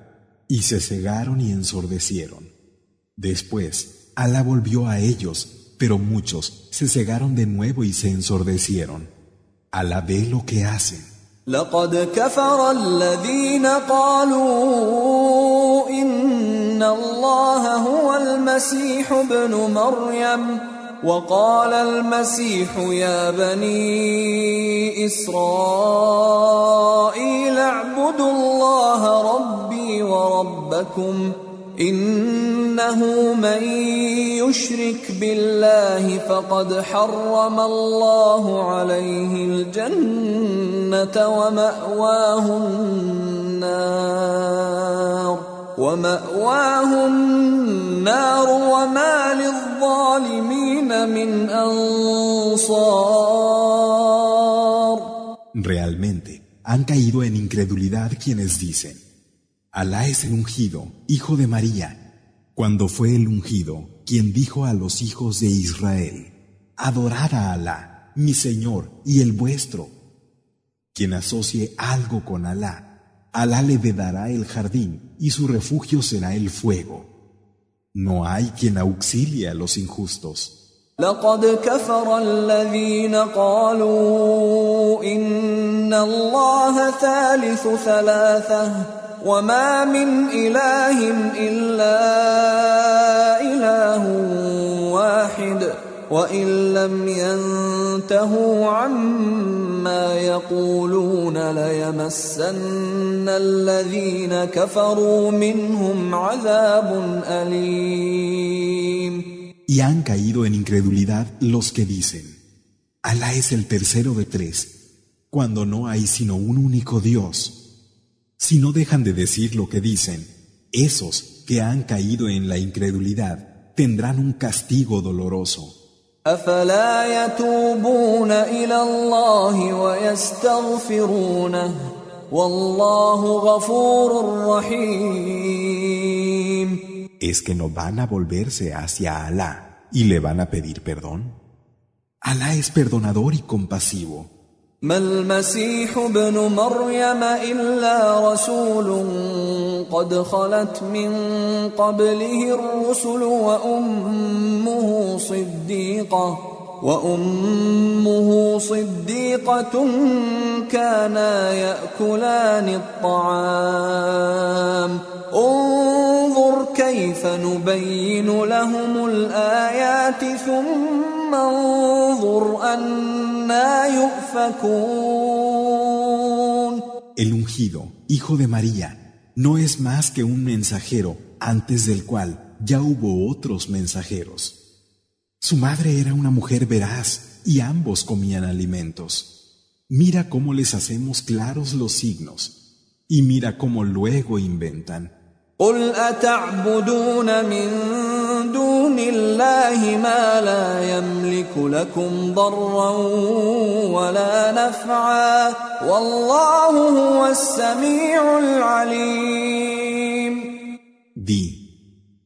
y se cegaron y ensordecieron. Después, Alá volvió a ellos, pero muchos se cegaron de nuevo y se ensordecieron. Alá ve lo que hacen. لقد كفر الذين قالوا إن الله هو المسيح ابن مريم وقال المسيح يا بني إسرائيل اعبدوا الله ربي وربكم إنه من يشرك بالله فقد حرم الله عليه الجنة ومأواه النار ومأواه النار وما للظالمين من أنصار Realmente han caído en incredulidad quienes dicen Alá es el ungido, hijo de María, cuando fue el ungido quien dijo a los hijos de Israel, Adorad a Alá, mi Señor y el vuestro. Quien asocie algo con Alá, Alá le vedará el jardín y su refugio será el fuego. No hay quien auxilie a los injustos. لقد كفر الذين قالوا إن الله ثالث ثلاثة وما من إله إلا إله واحد وإن لم ينتهوا عما يقولون ليمسن الذين كفروا منهم عذاب أليم Y han caído en incredulidad los que dicen, Alá es el tercero de tres, cuando no hay sino un único Dios. Si no dejan de decir lo que dicen, esos que han caído en la incredulidad tendrán un castigo doloroso. ¿Es que no van a volverse hacia Alá y le van a pedir perdón? Alá es perdonador y compasivo. ما المسيح ابن مريم إلا رسول قد خلت من قبله الرسل وأمه صديقة وأمه صديقة كانا يأكلان الطعام. انظر كيف نبين لهم الآيات ثم El ungido, hijo de María, no es más que un mensajero antes del cual ya hubo otros mensajeros. Su madre era una mujer veraz y ambos comían alimentos. Mira cómo les hacemos claros los signos y mira cómo luego inventan. دون الله ما لا يملك لكم ضرا ولا نفعا والله هو السميع العليم Di,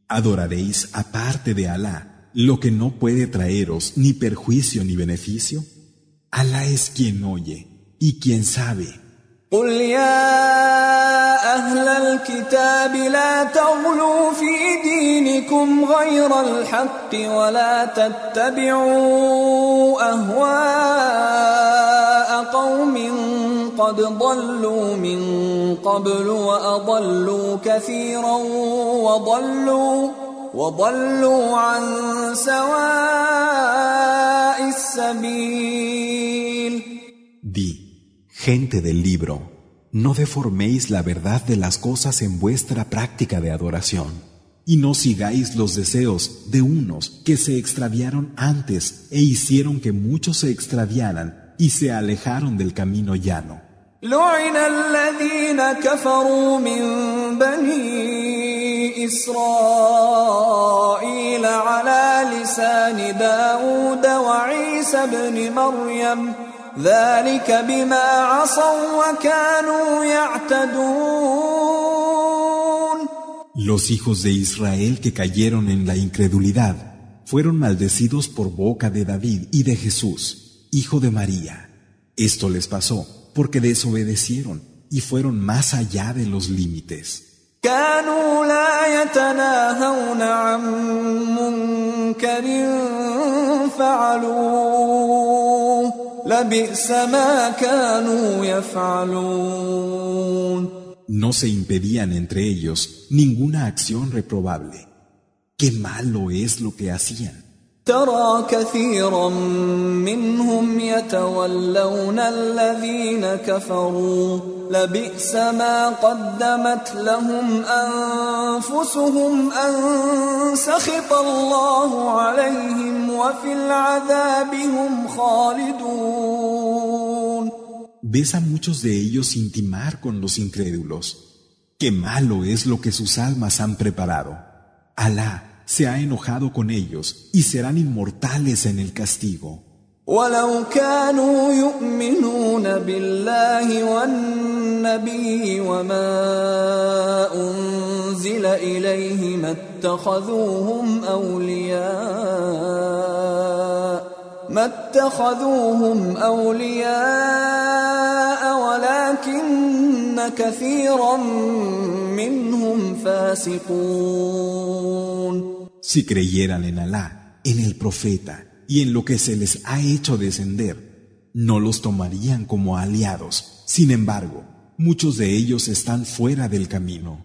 ¿adoraréis aparte de Alá lo que no puede traeros ni perjuicio ni beneficio? Alá es quien oye y quien sabe. قل يا أهل الكتاب لا تغلوا في دينكم غير الحق ولا تتبعوا أهواء قوم قد ضلوا من قبل وأضلوا كثيرا وضلوا وضلوا عن سواء السبيل. Gente del libro, no deforméis la verdad de las cosas en vuestra práctica de adoración, y no sigáis los deseos de unos que se extraviaron antes e hicieron que muchos se extraviaran y se alejaron del camino llano. Los hijos de Israel que cayeron en la incredulidad fueron maldecidos por boca de David y de Jesús, hijo de María. Esto les pasó porque desobedecieron y fueron más allá de los límites. No se impedían entre ellos ninguna acción reprobable. Qué malo es lo que hacían. ترى كثيرا منهم يتولون الذين كفروا لبئس ما قدمت لهم أنفسهم أن سخط الله عليهم وفي العذاب هم خالدون Ves a muchos de ellos intimar con los incrédulos. Qué malo es lo que sus almas han preparado. Alá se ha enojado con ellos y serán inmortales en el castigo. ولو كانوا يؤمنون بالله والنبي وما أنزل إليه ما اتخذوهم أولياء ما اتخذوهم أولياء ولكن كثيرا منهم فاسقون Si creyeran en Alá, en el profeta y en lo que se les ha hecho descender, no los tomarían como aliados. Sin embargo, muchos de ellos están fuera del camino.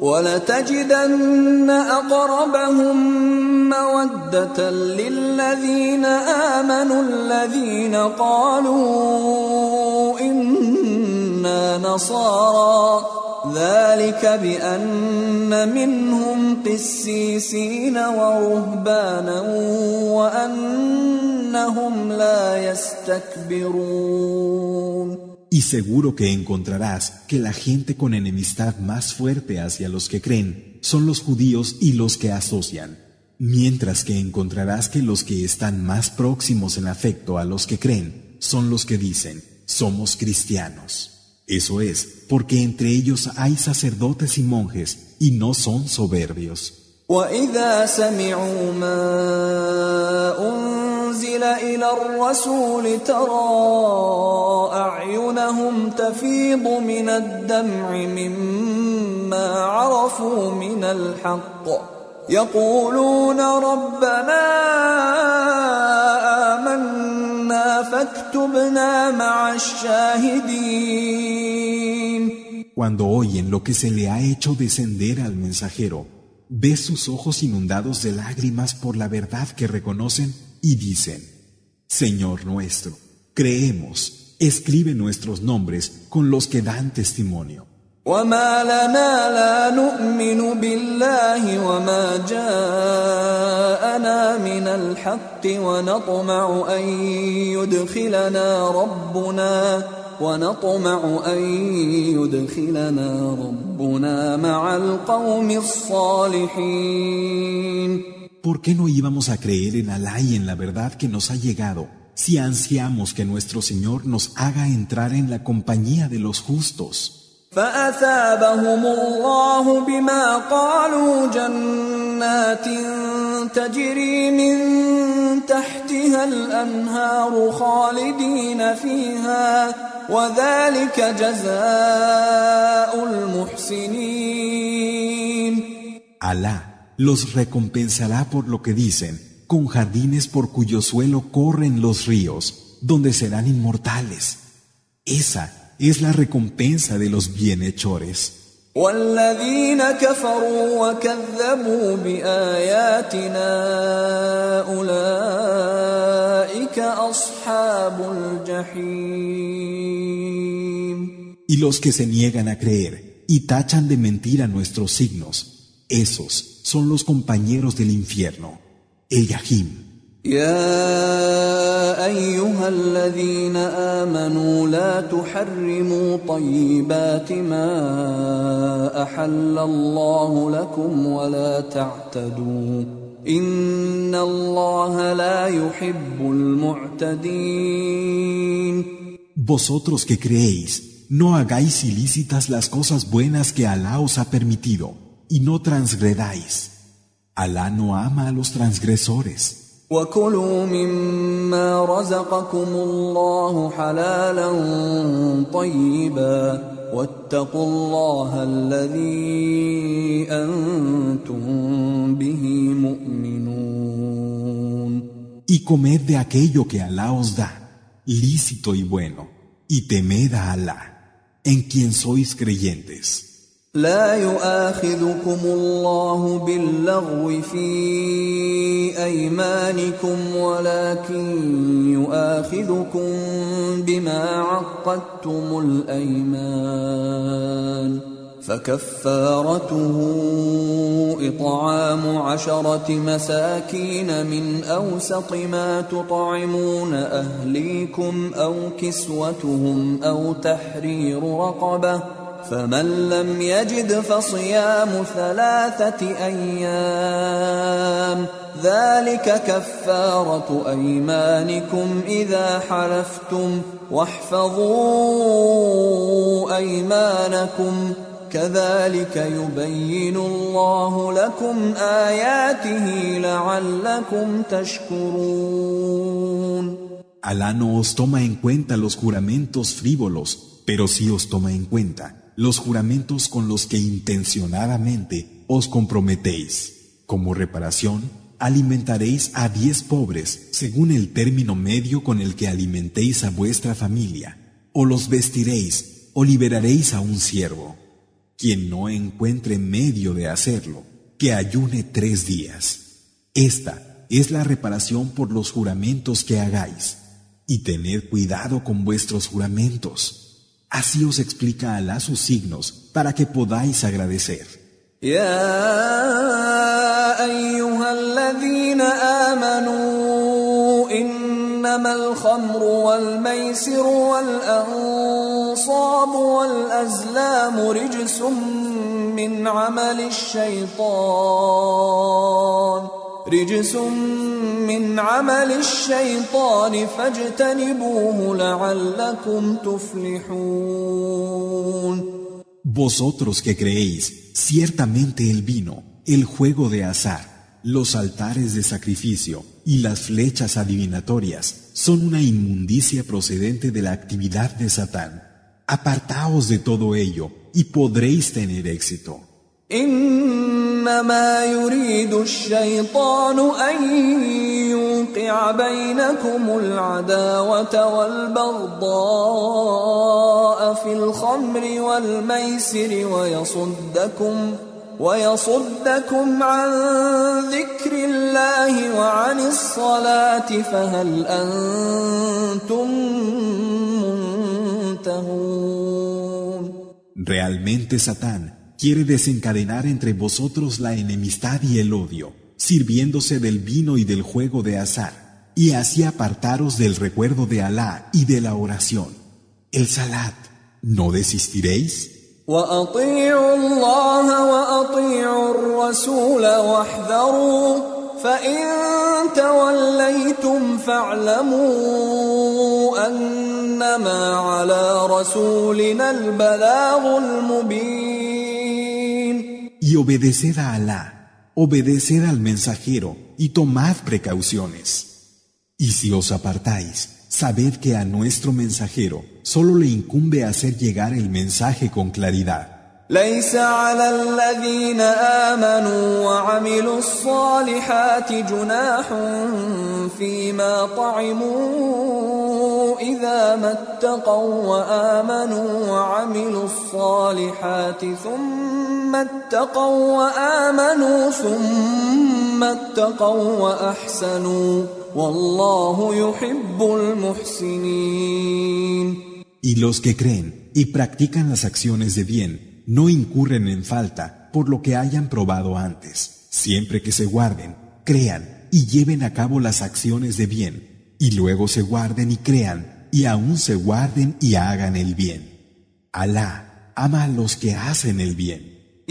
ولتجدن أقربهم مودة للذين آمنوا الذين قالوا إنا نصارى. ذلك بأن منهم قسيسين ورهبانا وأنهم لا يستكبرون. Y seguro que encontrarás que la gente con enemistad más fuerte hacia los que creen son los judíos y los que asocian, mientras que encontrarás que los que están más próximos en afecto a los que creen son los que dicen, somos cristianos. Eso es, porque entre ellos hay sacerdotes y monjes y no son soberbios. أنزل إلى الرسول ترى أعينهم تفيض من الدمع مما عرفوا من الحق يقولون ربنا آمنا فاكتبنا مع الشاهدين Cuando oyen lo que se le ha hecho descender al mensajero, ves sus ojos inundados de lágrimas por la verdad que reconocen y dicen, Señor nuestro, creemos, escribe nuestros nombres con los que dan testimonio. وما لنا لا نؤمن بالله وما جاءنا من الحق ونطمع أن يدخلنا ربنا ونطمع أن يدخلنا ربنا مع القوم الصالحين ¿Por qué no íbamos a creer en Alá y en la verdad que nos ha llegado si ansiamos que nuestro Señor nos haga entrar en la compañía de los justos? فأثابهم الله بما قالوا جنات تجري من تحتها الأنهار خالدين فيها وذلك جزاء المحسنين Allah los recompensará por lo que dicen, con jardines por cuyo suelo corren los ríos, donde serán inmortales. Esa es la recompensa de los bienhechores. Y los que se niegan a creer y tachan de mentira nuestros signos, esos son los compañeros del infierno, el Yahim. يا أيها الذين آمنوا لا تحرموا طيبات ما أحل الله لكم ولا تعتدوا إن الله لا يحب المعتدين Vosotros que creéis, no hagáis ilícitas las cosas buenas que Alá os ha permitido y no transgredáis. Alá no ama a los transgresores. وكلوا مما رزقكم الله حلالا طيبا واتقوا الله الذي أنتم به مؤمنون Y comed de aquello que Alá os da, lícito y bueno, y temed a Alá, en quien sois creyentes. لا يؤاخذكم الله باللغو في أيمانكم ولكن يؤاخذكم بما عقدتم الأيمان. فكفارته إطعام عشرة مساكين من أوسط ما تطعمون أهليكم أو كسوتهم أو تحرير رقبة فمن لم يجد فصيام ثلاثة أيام ذلك كفارة أيمانكم إذا حلفتم واحفظوا أيمانكم. كذلك يبين الله لكم آياته لعلكم تشكرون. Alá no os toma en cuenta los juramentos frívolos, pero sí os toma en cuenta los juramentos con los que intencionadamente os comprometéis. Como reparación, alimentaréis a diez pobres según el término medio con el que alimentéis a vuestra familia, o los vestiréis, o liberaréis a un siervo. Quien no encuentre medio de hacerlo, que ayune tres días. Esta es la reparación por los juramentos que hagáis, y tened cuidado con vuestros juramentos Así os explica Alá sus signos para que podáis agradecer. يا أيها الذين آمنوا إنما الخمر والميسر والأنصاب والأزلام رجس من عمل الشيطان رجس من عمل الشيطان فاجتنبوه لعلكم تفلحون Vosotros que creéis, ciertamente el vino, el juego de azar, los altares de sacrificio y las flechas adivinatorias son una inmundicia procedente de la actividad de Satán. Apartaos de todo ello y podréis tener éxito. إنما يريد الشيطان أن يوقع بينكم العداوة والبغضاء في الخمر والميسر ويصدكم ويصدكم عن ذكر الله وعن الصلاة فهل أنتم منتهون؟ Realmente Satán quiere desencadenar entre vosotros la enemistad y el odio, sirviéndose del vino y del juego de azar, y así apartaros del recuerdo de Alá y de la oración. El salat, ¿no desistiréis? Y obedeced a Alá, obedeced al mensajero y tomad precauciones. Y si os apartáis, sabed que a nuestro mensajero solo le incumbe hacer llegar el mensaje con claridad. ليس على الذين آمنوا وعملوا الصالحات جناح فيما طعموا إذا ما اتقوا وآمنوا وعملوا الصالحات ثم اتقوا وآمنوا ثم اتقوا وأحسنوا والله يحب المحسنين. Y los que creen y practican las acciones de bien no incurren en falta por lo que hayan probado antes, siempre que se guarden, crean y lleven a cabo las acciones de bien, y luego se guarden y crean, y aún se guarden y hagan el bien. Alá ama a los que hacen el bien.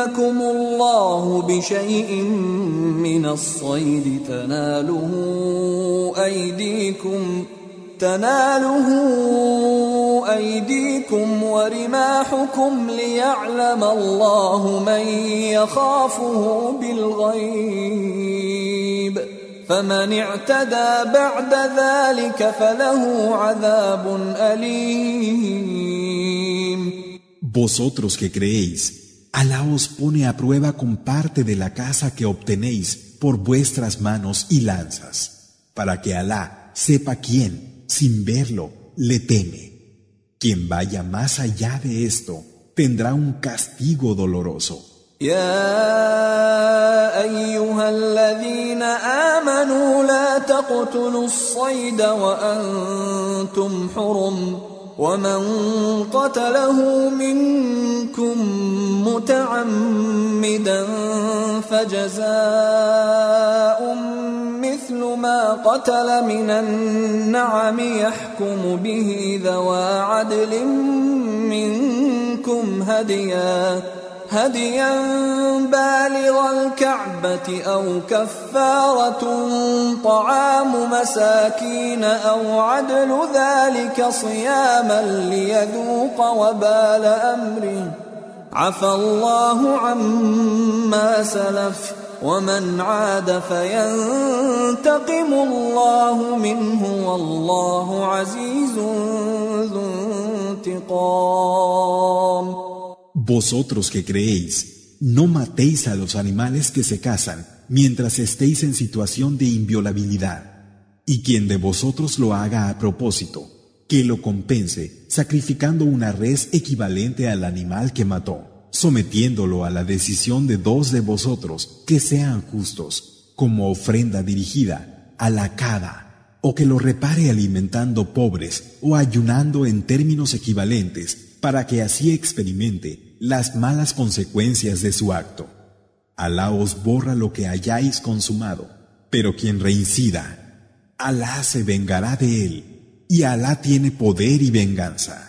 يبلونكم الله بشيء من الصيد تناله أيديكم تناله أيديكم ورماحكم ليعلم الله من يخافه بالغيب فمن اعتدى بعد ذلك فله عذاب أليم. Vosotros que creéis Alá os pone a prueba con parte de la casa que obtenéis por vuestras manos y lanzas, para que Alá sepa quién, sin verlo, le teme. Quien vaya más allá de esto tendrá un castigo doloroso. ومن قتله منكم متعمدا فجزاء مثل ما قتل من النعم يحكم به ذوى عدل منكم هديا هديا بالغ الكعبة أو كفارة طعام مساكين أو عدل ذلك صياما ليذوق وبال أمره. عفى الله عما سلف ومن عاد فينتقم الله منه والله عزيز ذو انتقام. Vosotros que creéis, no matéis a los animales que se casan mientras estéis en situación de inviolabilidad, y quien de vosotros lo haga a propósito, que lo compense sacrificando una res equivalente al animal que mató, sometiéndolo a la decisión de dos de vosotros que sean justos, como ofrenda dirigida a la cada, o que lo repare alimentando pobres o ayunando en términos equivalentes, para que así experimente las malas consecuencias de su acto. Alá os borra lo que hayáis consumado, pero quien reincida, Alá se vengará de él, y Alá tiene poder y venganza.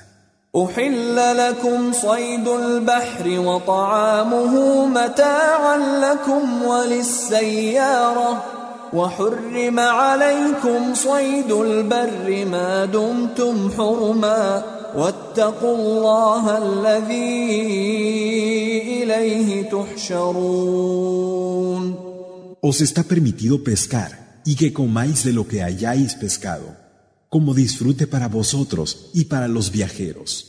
أحل لكم صيد البحر وطعامه متاعا لكم وللسيارة وحرم عليكم صيد البر ما دمتم حرما Os está permitido pescar y que comáis de lo que hayáis pescado, como disfrute para vosotros y para los viajeros.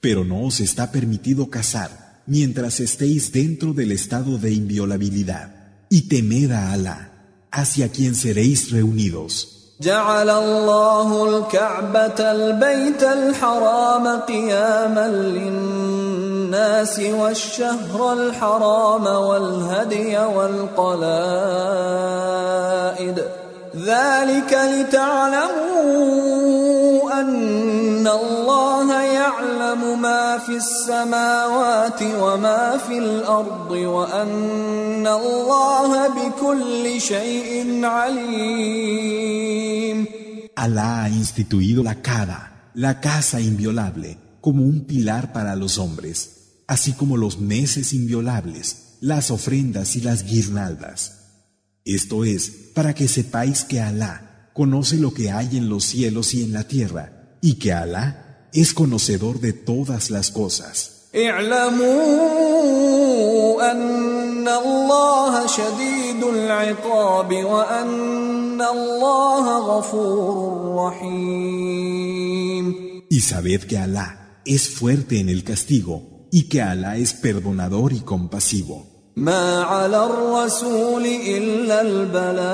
Pero no os está permitido cazar mientras estéis dentro del estado de inviolabilidad, y temed a Alá, hacia quien seréis reunidos. جعل الله الكعبة البيت الحرام قياما للناس والشهر الحرام والهدي والقلائد. ذلك لتعلموا أن الله يعلم ما في السماوات وما في الأرض وأن الله بكل شيء عليم Alá ha instituido la Kaaba, la casa inviolable, como un pilar para los hombres, así como los meses inviolables, las ofrendas y las guirnaldas. Esto es para que sepáis que Alá conoce lo que hay en los cielos y en la tierra, y que Alá es conocedor de todas las cosas. Y sabed que Alá es fuerte en el castigo y que Alá es perdonador y compasivo. ما على الرسول إلا البلاغ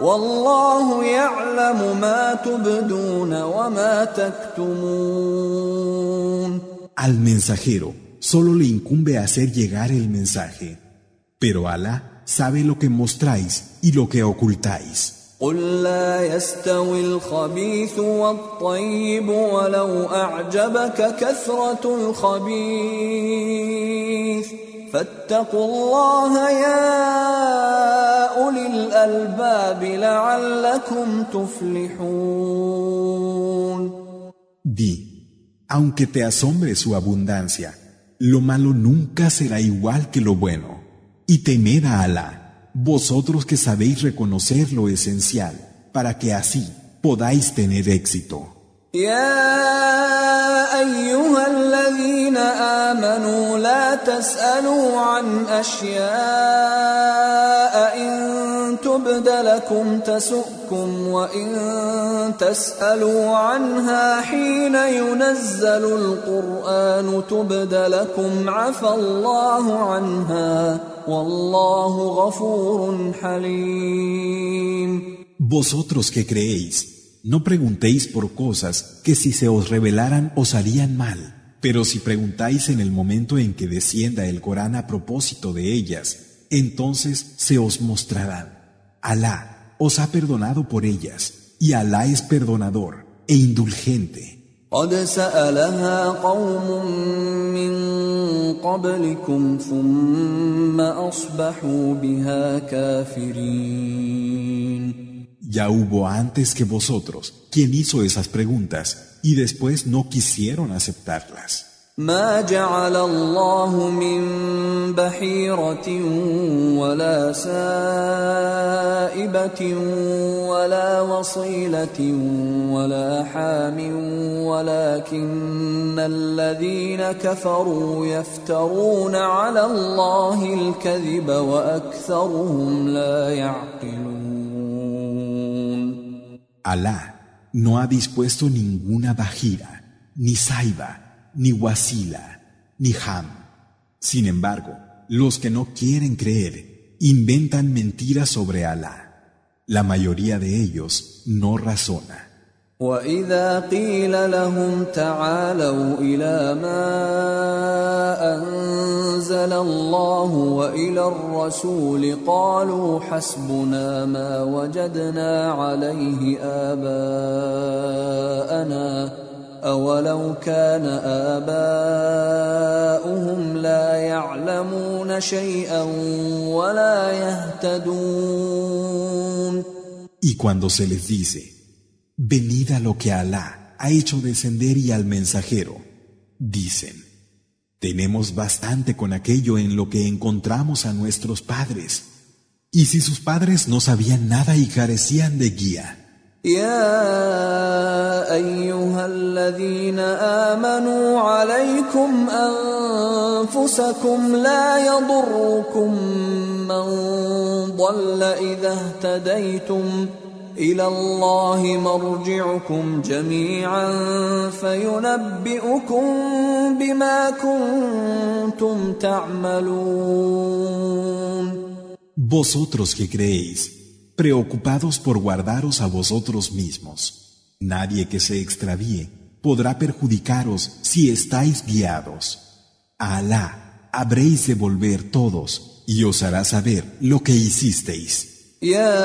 والله يعلم ما تبدون وما تكتمون Al mensajero solo le incumbe hacer llegar el mensaje, pero Alá sabe lo que mostráis y lo que ocultáis. قل لا يستوي الخبيث والطيب ولو اعجبك كثره الخبيث فاتقوا الله يا اولي الالباب لعلكم تفلحون Di, aunque te asombre su abundancia, lo malo nunca será igual que lo bueno, y temed a Alá vosotros que sabéis reconocer lo esencial, para que así podáis tener éxito. يا أيها الذين آمنوا لا تسألوا عن أشياء إن تبد لكم تسؤكم وإن تسألوا عنها حين ينزل القرآن تبد لكم عفى الله عنها والله غفور حليم. Vosotros que creéis, no preguntéis por cosas que si se os revelaran os harían mal, pero si preguntáis en el momento en que descienda el Corán a propósito de ellas, entonces se os mostrarán. Alá os ha perdonado por ellas, y Alá es perdonador e indulgente. قد سألها قوم من قبلكم ثم أصبحوا بها كافرين Ya hubo antes que vosotros quien hizo esas preguntas y después no quisieron aceptarlas. ما جعل الله من بحيرة ولا سائبة ولا وصيلة ولا حام ولكن الذين كفروا يفترون على الله الكذب وأكثرهم لا يعقلون Alá no ha dispuesto ninguna bajira, ni saiba, ni wasila, ni ham. Sin embargo, los que no quieren creer inventan mentiras sobre Alá. La mayoría de ellos no razona. واذا قيل لهم تعالوا إلى ما انزل الله والى الرسول قالوا حسبنا ما وجدنا عليه اباءنا اولو كان اباؤهم لا يعلمون شيئا ولا يهتدون Y cuando se les dice, venid a lo que Alá ha hecho descender y al mensajero, dicen, tenemos bastante con aquello en lo que encontramos a nuestros padres. Y si sus padres no sabían nada y carecían de guía, يا ايها الذين امنوا عليكم انفسكم لا يضركم من ضل اذا اهتديتم الى الله مرجعكم جميعا فينبئكم بما كنتم تعملون vosotros que creéis, preocupados por guardaros a vosotros mismos, nadie que se extravíe podrá perjudicaros si estáis guiados. A Alá habréis de volver todos y os hará saber lo que hicisteis. يا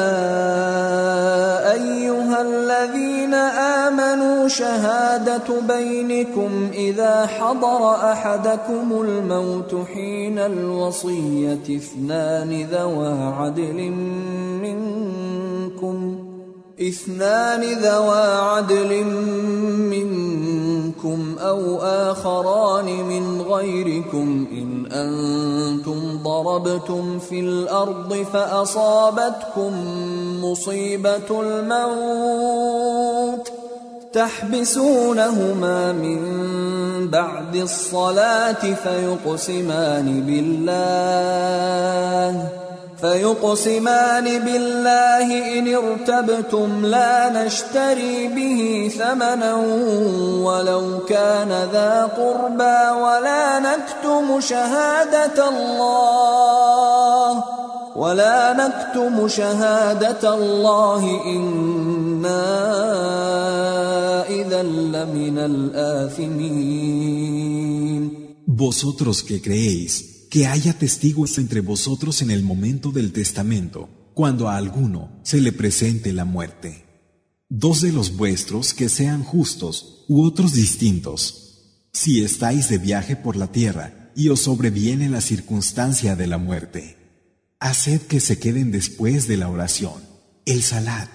أيها الذين آمنوا شهادة بينكم إذا حضر أحدكم الموت حين الوصية اثنان ذوى عدل منكم اثنان ذوى عدل منكم أو آخران من غيركم إن أنتم ضربتم في الأرض فأصابتكم مصيبة الموت تحبسونهما من بعد الصلاة فيقسمان بالله فيقسمان بالله إن ارتبتم لا نشتري به ثمنا ولو كان ذا قربى ولا نكتم شهادة الله ولا نكتم شهادة الله إنا إذا لمن الآثمين. Vosotros que creéis que haya testigos entre vosotros en el momento del testamento, cuando a alguno se le presente la muerte. Dos de los vuestros que sean justos u otros distintos. Si estáis de viaje por la tierra y os sobreviene la circunstancia de la muerte, haced que se queden después de la oración, el salat.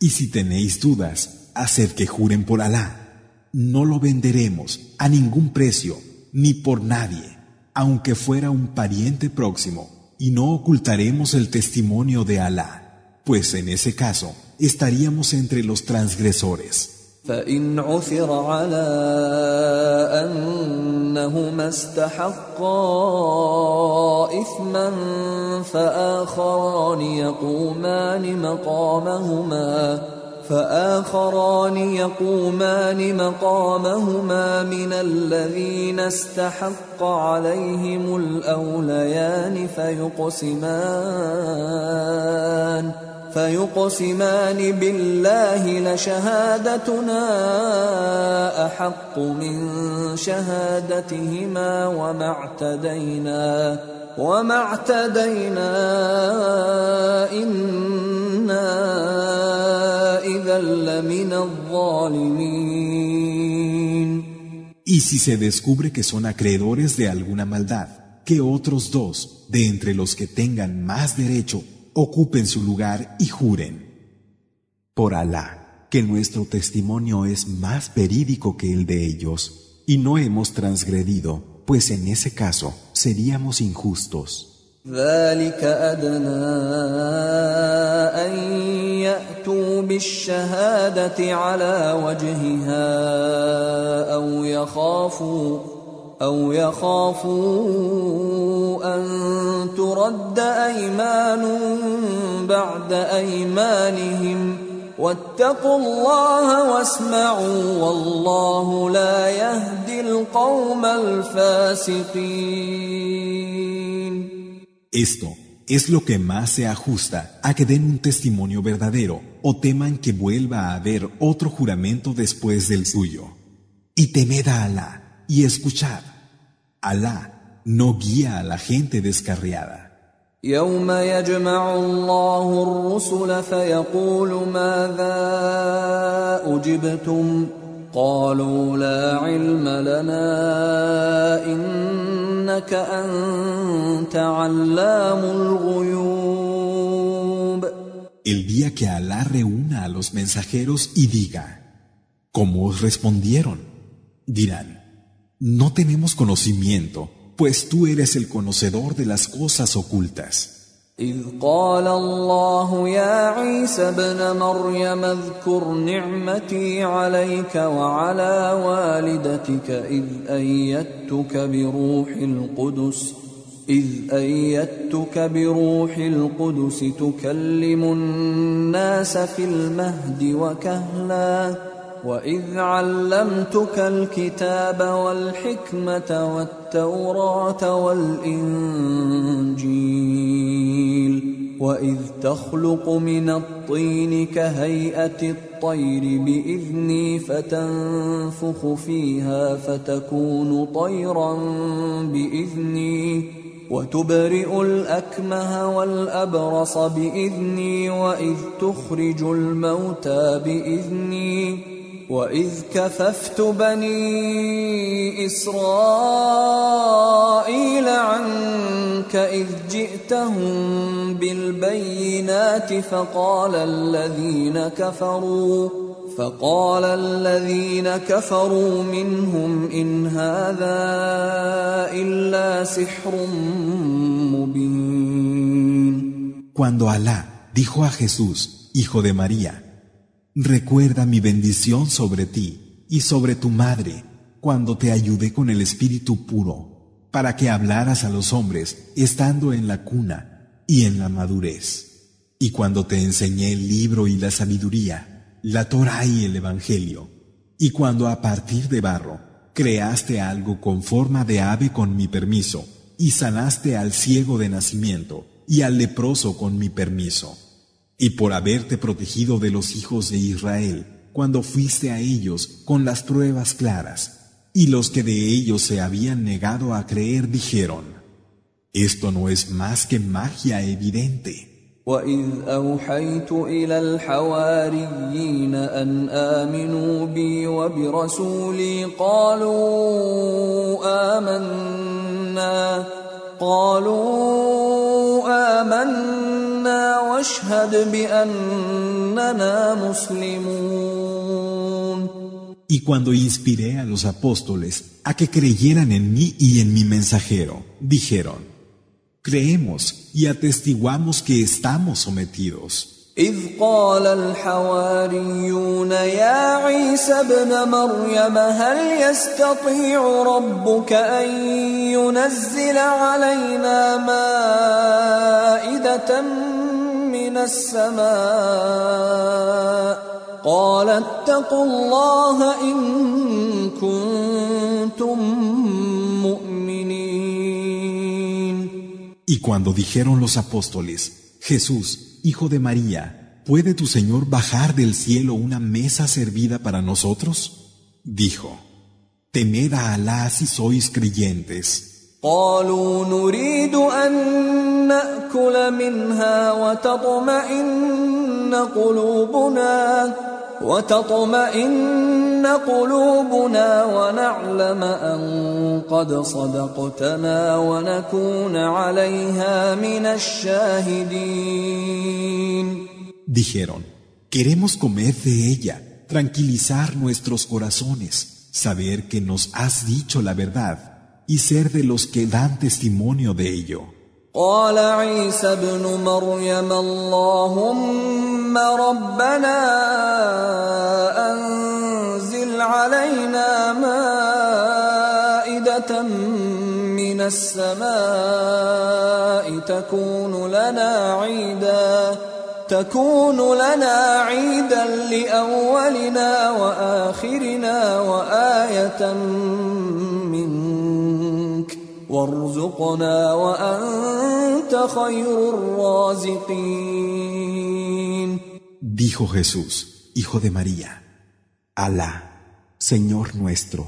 Y si tenéis dudas, haced que juren por Alá. No lo venderemos a ningún precio ni por nadie, aunque fuera un pariente próximo, y no ocultaremos el testimonio de Alá, pues en ese caso estaríamos entre los transgresores. فإن عثر على أنهما استحقا إثما فآخران يقومان مقامهما فآخران يقومان مقامهما من الذين استحق عليهم الأوليان فيقسمان فيقسمان بالله لشهادتنا أحق من شهادتهما وما اعتدينا وما اعتدينا انا اذا لمن الظالمين Y si se descubre que son acreedores de alguna maldad, que otros dos, de entre los que tengan más derecho, ocupen su lugar y juren. Por Alá, que nuestro testimonio es más verídico que el de ellos, y no hemos transgredido, pues en ese caso seríamos injustos. ذلك أدنى أن يأتوا بالشهادة على وجهها أو يخافوا أو يخافوا أن ترد أيمان بعد أيمانهم ۖ واتقوا الله واسمعوا والله لا يهدي القوم الفاسقين Esto es lo que más se ajusta a que den un testimonio verdadero o teman que vuelva a haber otro juramento después del suyo. Y temed a Alá y escuchad. Alá no guía a la gente descarriada. يوم يجمع الله الرسل فيقول ماذا أجبتم قالوا لا علم لنا إنك أنت علام الغيوب El día que Alá reúna a los mensajeros y diga, ¿cómo os respondieron? Dirán, No tenemos conocimiento, pues tú eres el conocedor de las cosas ocultas. إذ قال الله يا عيسى ابن مريم اذكر نعمتي عليك وعلى والدتك إذ أيدتك بروح القدس إذ أيدتك بروح القدس تكلم الناس في المهد وكهلاً واذ علمتك الكتاب والحكمه والتوراه والانجيل واذ تخلق من الطين كهيئه الطير باذني فتنفخ فيها فتكون طيرا باذني وتبرئ الاكمه والابرص باذني واذ تخرج الموتى باذني واذ كففت بني اسرائيل عنك اذ جئتهم بالبينات فقال الذين كفروا فقال الذين كفروا منهم ان هذا الا سحر مبين. Cuando Alá dijo a Jesús, hijo de María, Recuerda mi bendición sobre ti y sobre tu madre cuando te ayudé con el espíritu puro, para que hablaras a los hombres estando en la cuna y en la madurez, y cuando te enseñé el libro y la sabiduría, la Torah y el Evangelio, y cuando a partir de barro creaste algo con forma de ave con mi permiso, y sanaste al ciego de nacimiento y al leproso con mi permiso y por haberte protegido de los hijos de Israel cuando fuiste a ellos con las pruebas claras, y los que de ellos se habían negado a creer dijeron, esto no es más que magia evidente. Y cuando inspiré a los apóstoles a que creyeran en mí y en mi mensajero, dijeron, creemos y atestiguamos que estamos sometidos. إذ قال الحواريون يا عيسى ابن مريم هل يستطيع ربك أن ينزل علينا مائدة من السماء قال اتقوا الله إن كنتم مؤمنين Y cuando dijeron los apóstoles, Jesús, hijo de María, ¿puede tu Señor bajar del cielo una mesa servida para nosotros? Dijo, temed a Alá si sois creyentes. قالوا نريد أن نأكل منها وتطمئن قلوبنا وتطمئن قلوبنا ونعلم أن قد صدقتنا ونكون عليها من الشاهدين Dijeron, queremos comer de ella, tranquilizar nuestros corazones, saber que nos has dicho la verdad y ser de los que dan testimonio de ello. قال عيسى ابن مريم اللهم ربنا أنزل علينا مائدة من السماء تكون لنا عيدا تكون لنا عيدا لأولنا وآخرنا وآية منك وارزقنا وأنت خير الرازقين Dijo Jesús, hijo de María, Alá, Señor nuestro,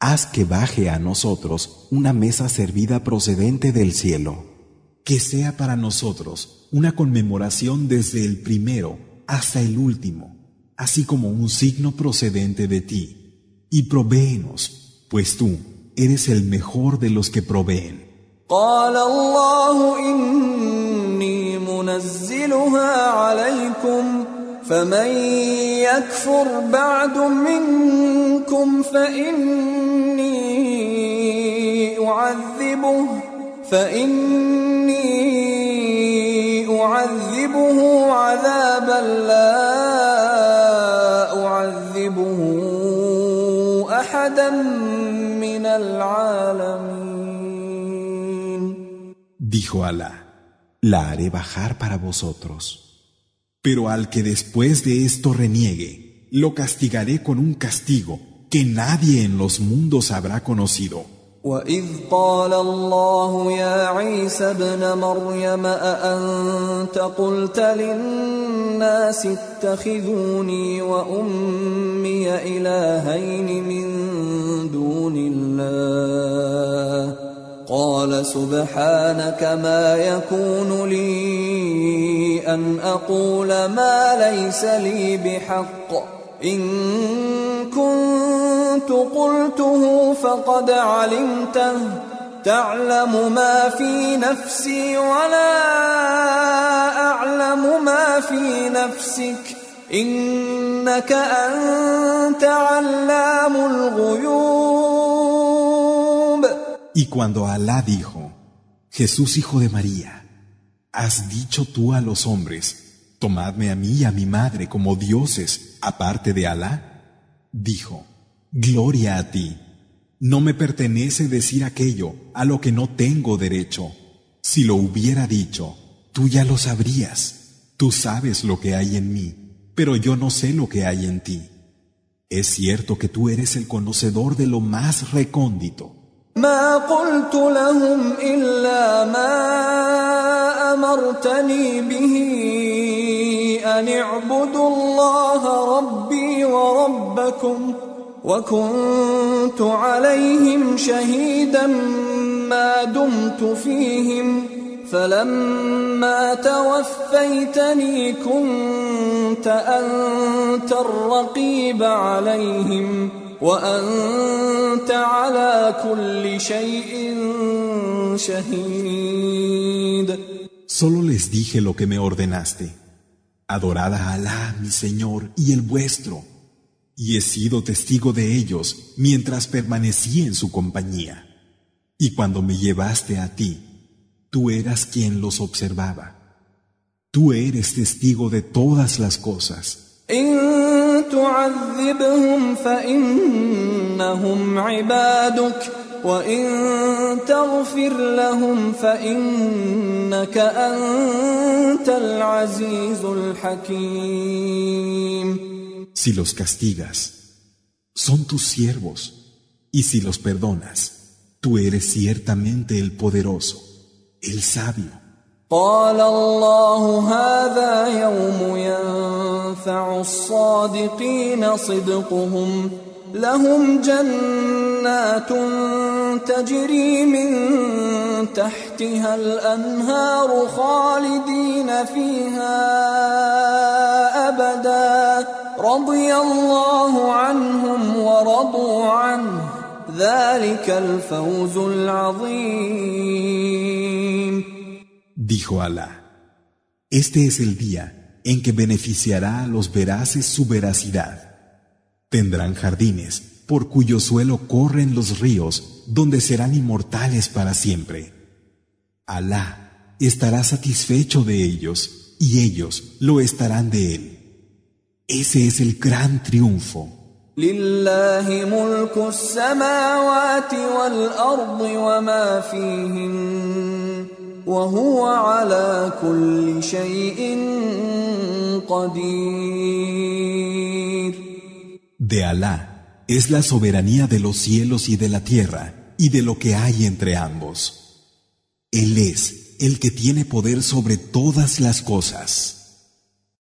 haz que baje a nosotros una mesa servida procedente del cielo, que sea para nosotros una conmemoración desde el primero hasta el último, así como un signo procedente de ti, y provéenos, pues tú eres el mejor de los que proveen. قال الله إني منزلها عليكم فمن يكفر بعد منكم فإني أعذبه فإني أعذبه عذابا لا أعذبه أحدا Dijo Alá, la haré bajar para vosotros. Pero al que después de esto reniegue, lo castigaré con un castigo que nadie en los mundos habrá conocido. وإذ قال الله يا عيسى ابن مريم أأنت قلت للناس اتخذوني وأمي إلهين من دون الله قال سبحانك ما يكون لي أن أقول ما ليس لي بحق إن كنت قلته فقد علمته تعلم ما في نفسي ولا أعلم ما في نفسك إنك أنت علام الغيوب Y cuando Alá dijo, Jesús hijo de María, ¿has dicho tú a los hombres, tomadme a mí y a mi madre como dioses aparte de Alá? Dijo, Gloria a ti, no me pertenece decir aquello a lo que no tengo derecho. Si lo hubiera dicho, tú ya lo sabrías. Tú sabes lo que hay en mí, pero yo no sé lo que hay en ti. Es cierto que tú eres el conocedor de lo más recóndito. ما قلت لهم إلا ما أمرتني به أن اعبدوا الله ربي وربكم وكنت عليهم شهيدا ما دمت فيهم فلما توفيتني كنت أنت الرقيب عليهم وأنت على كل شيء شهيد Solo les dije lo que me ordenaste. Adorad a Alá, mi Señor, y el vuestro. Y he sido testigo de ellos mientras permanecí en su compañía. Y cuando me llevaste a ti, tú eras quien los observaba. Tú eres testigo de todas las cosas. إن تعذبهم فإنهم عبادك وإن تغفر لهم فإنك أنت العزيز الحكيم Si los castigas, son tus siervos, y si los perdonas, tú eres ciertamente el poderoso, el sabio. قال الله هذا يوم ينفع الصادقين صدقهم لهم جنات تجري من تحتها الأنهار خالدين فيها أبدا. رضي الله عنهم ورضوا عنه. ذلك الفوز العظيم. Dijo Alá, este es el día en que beneficiará a los veraces su veracidad. Tendrán jardines por cuyo suelo corren los ríos, donde serán inmortales para siempre. Alá estará satisfecho de ellos y ellos lo estarán de él. Ese es el gran triunfo. لله ملك السماوات والأرض وما فيهن وهو على كل شيء قدير de Alá es la soberanía de los cielos y de la tierra y de lo que hay entre ambos. Él es el que tiene poder sobre todas las cosas.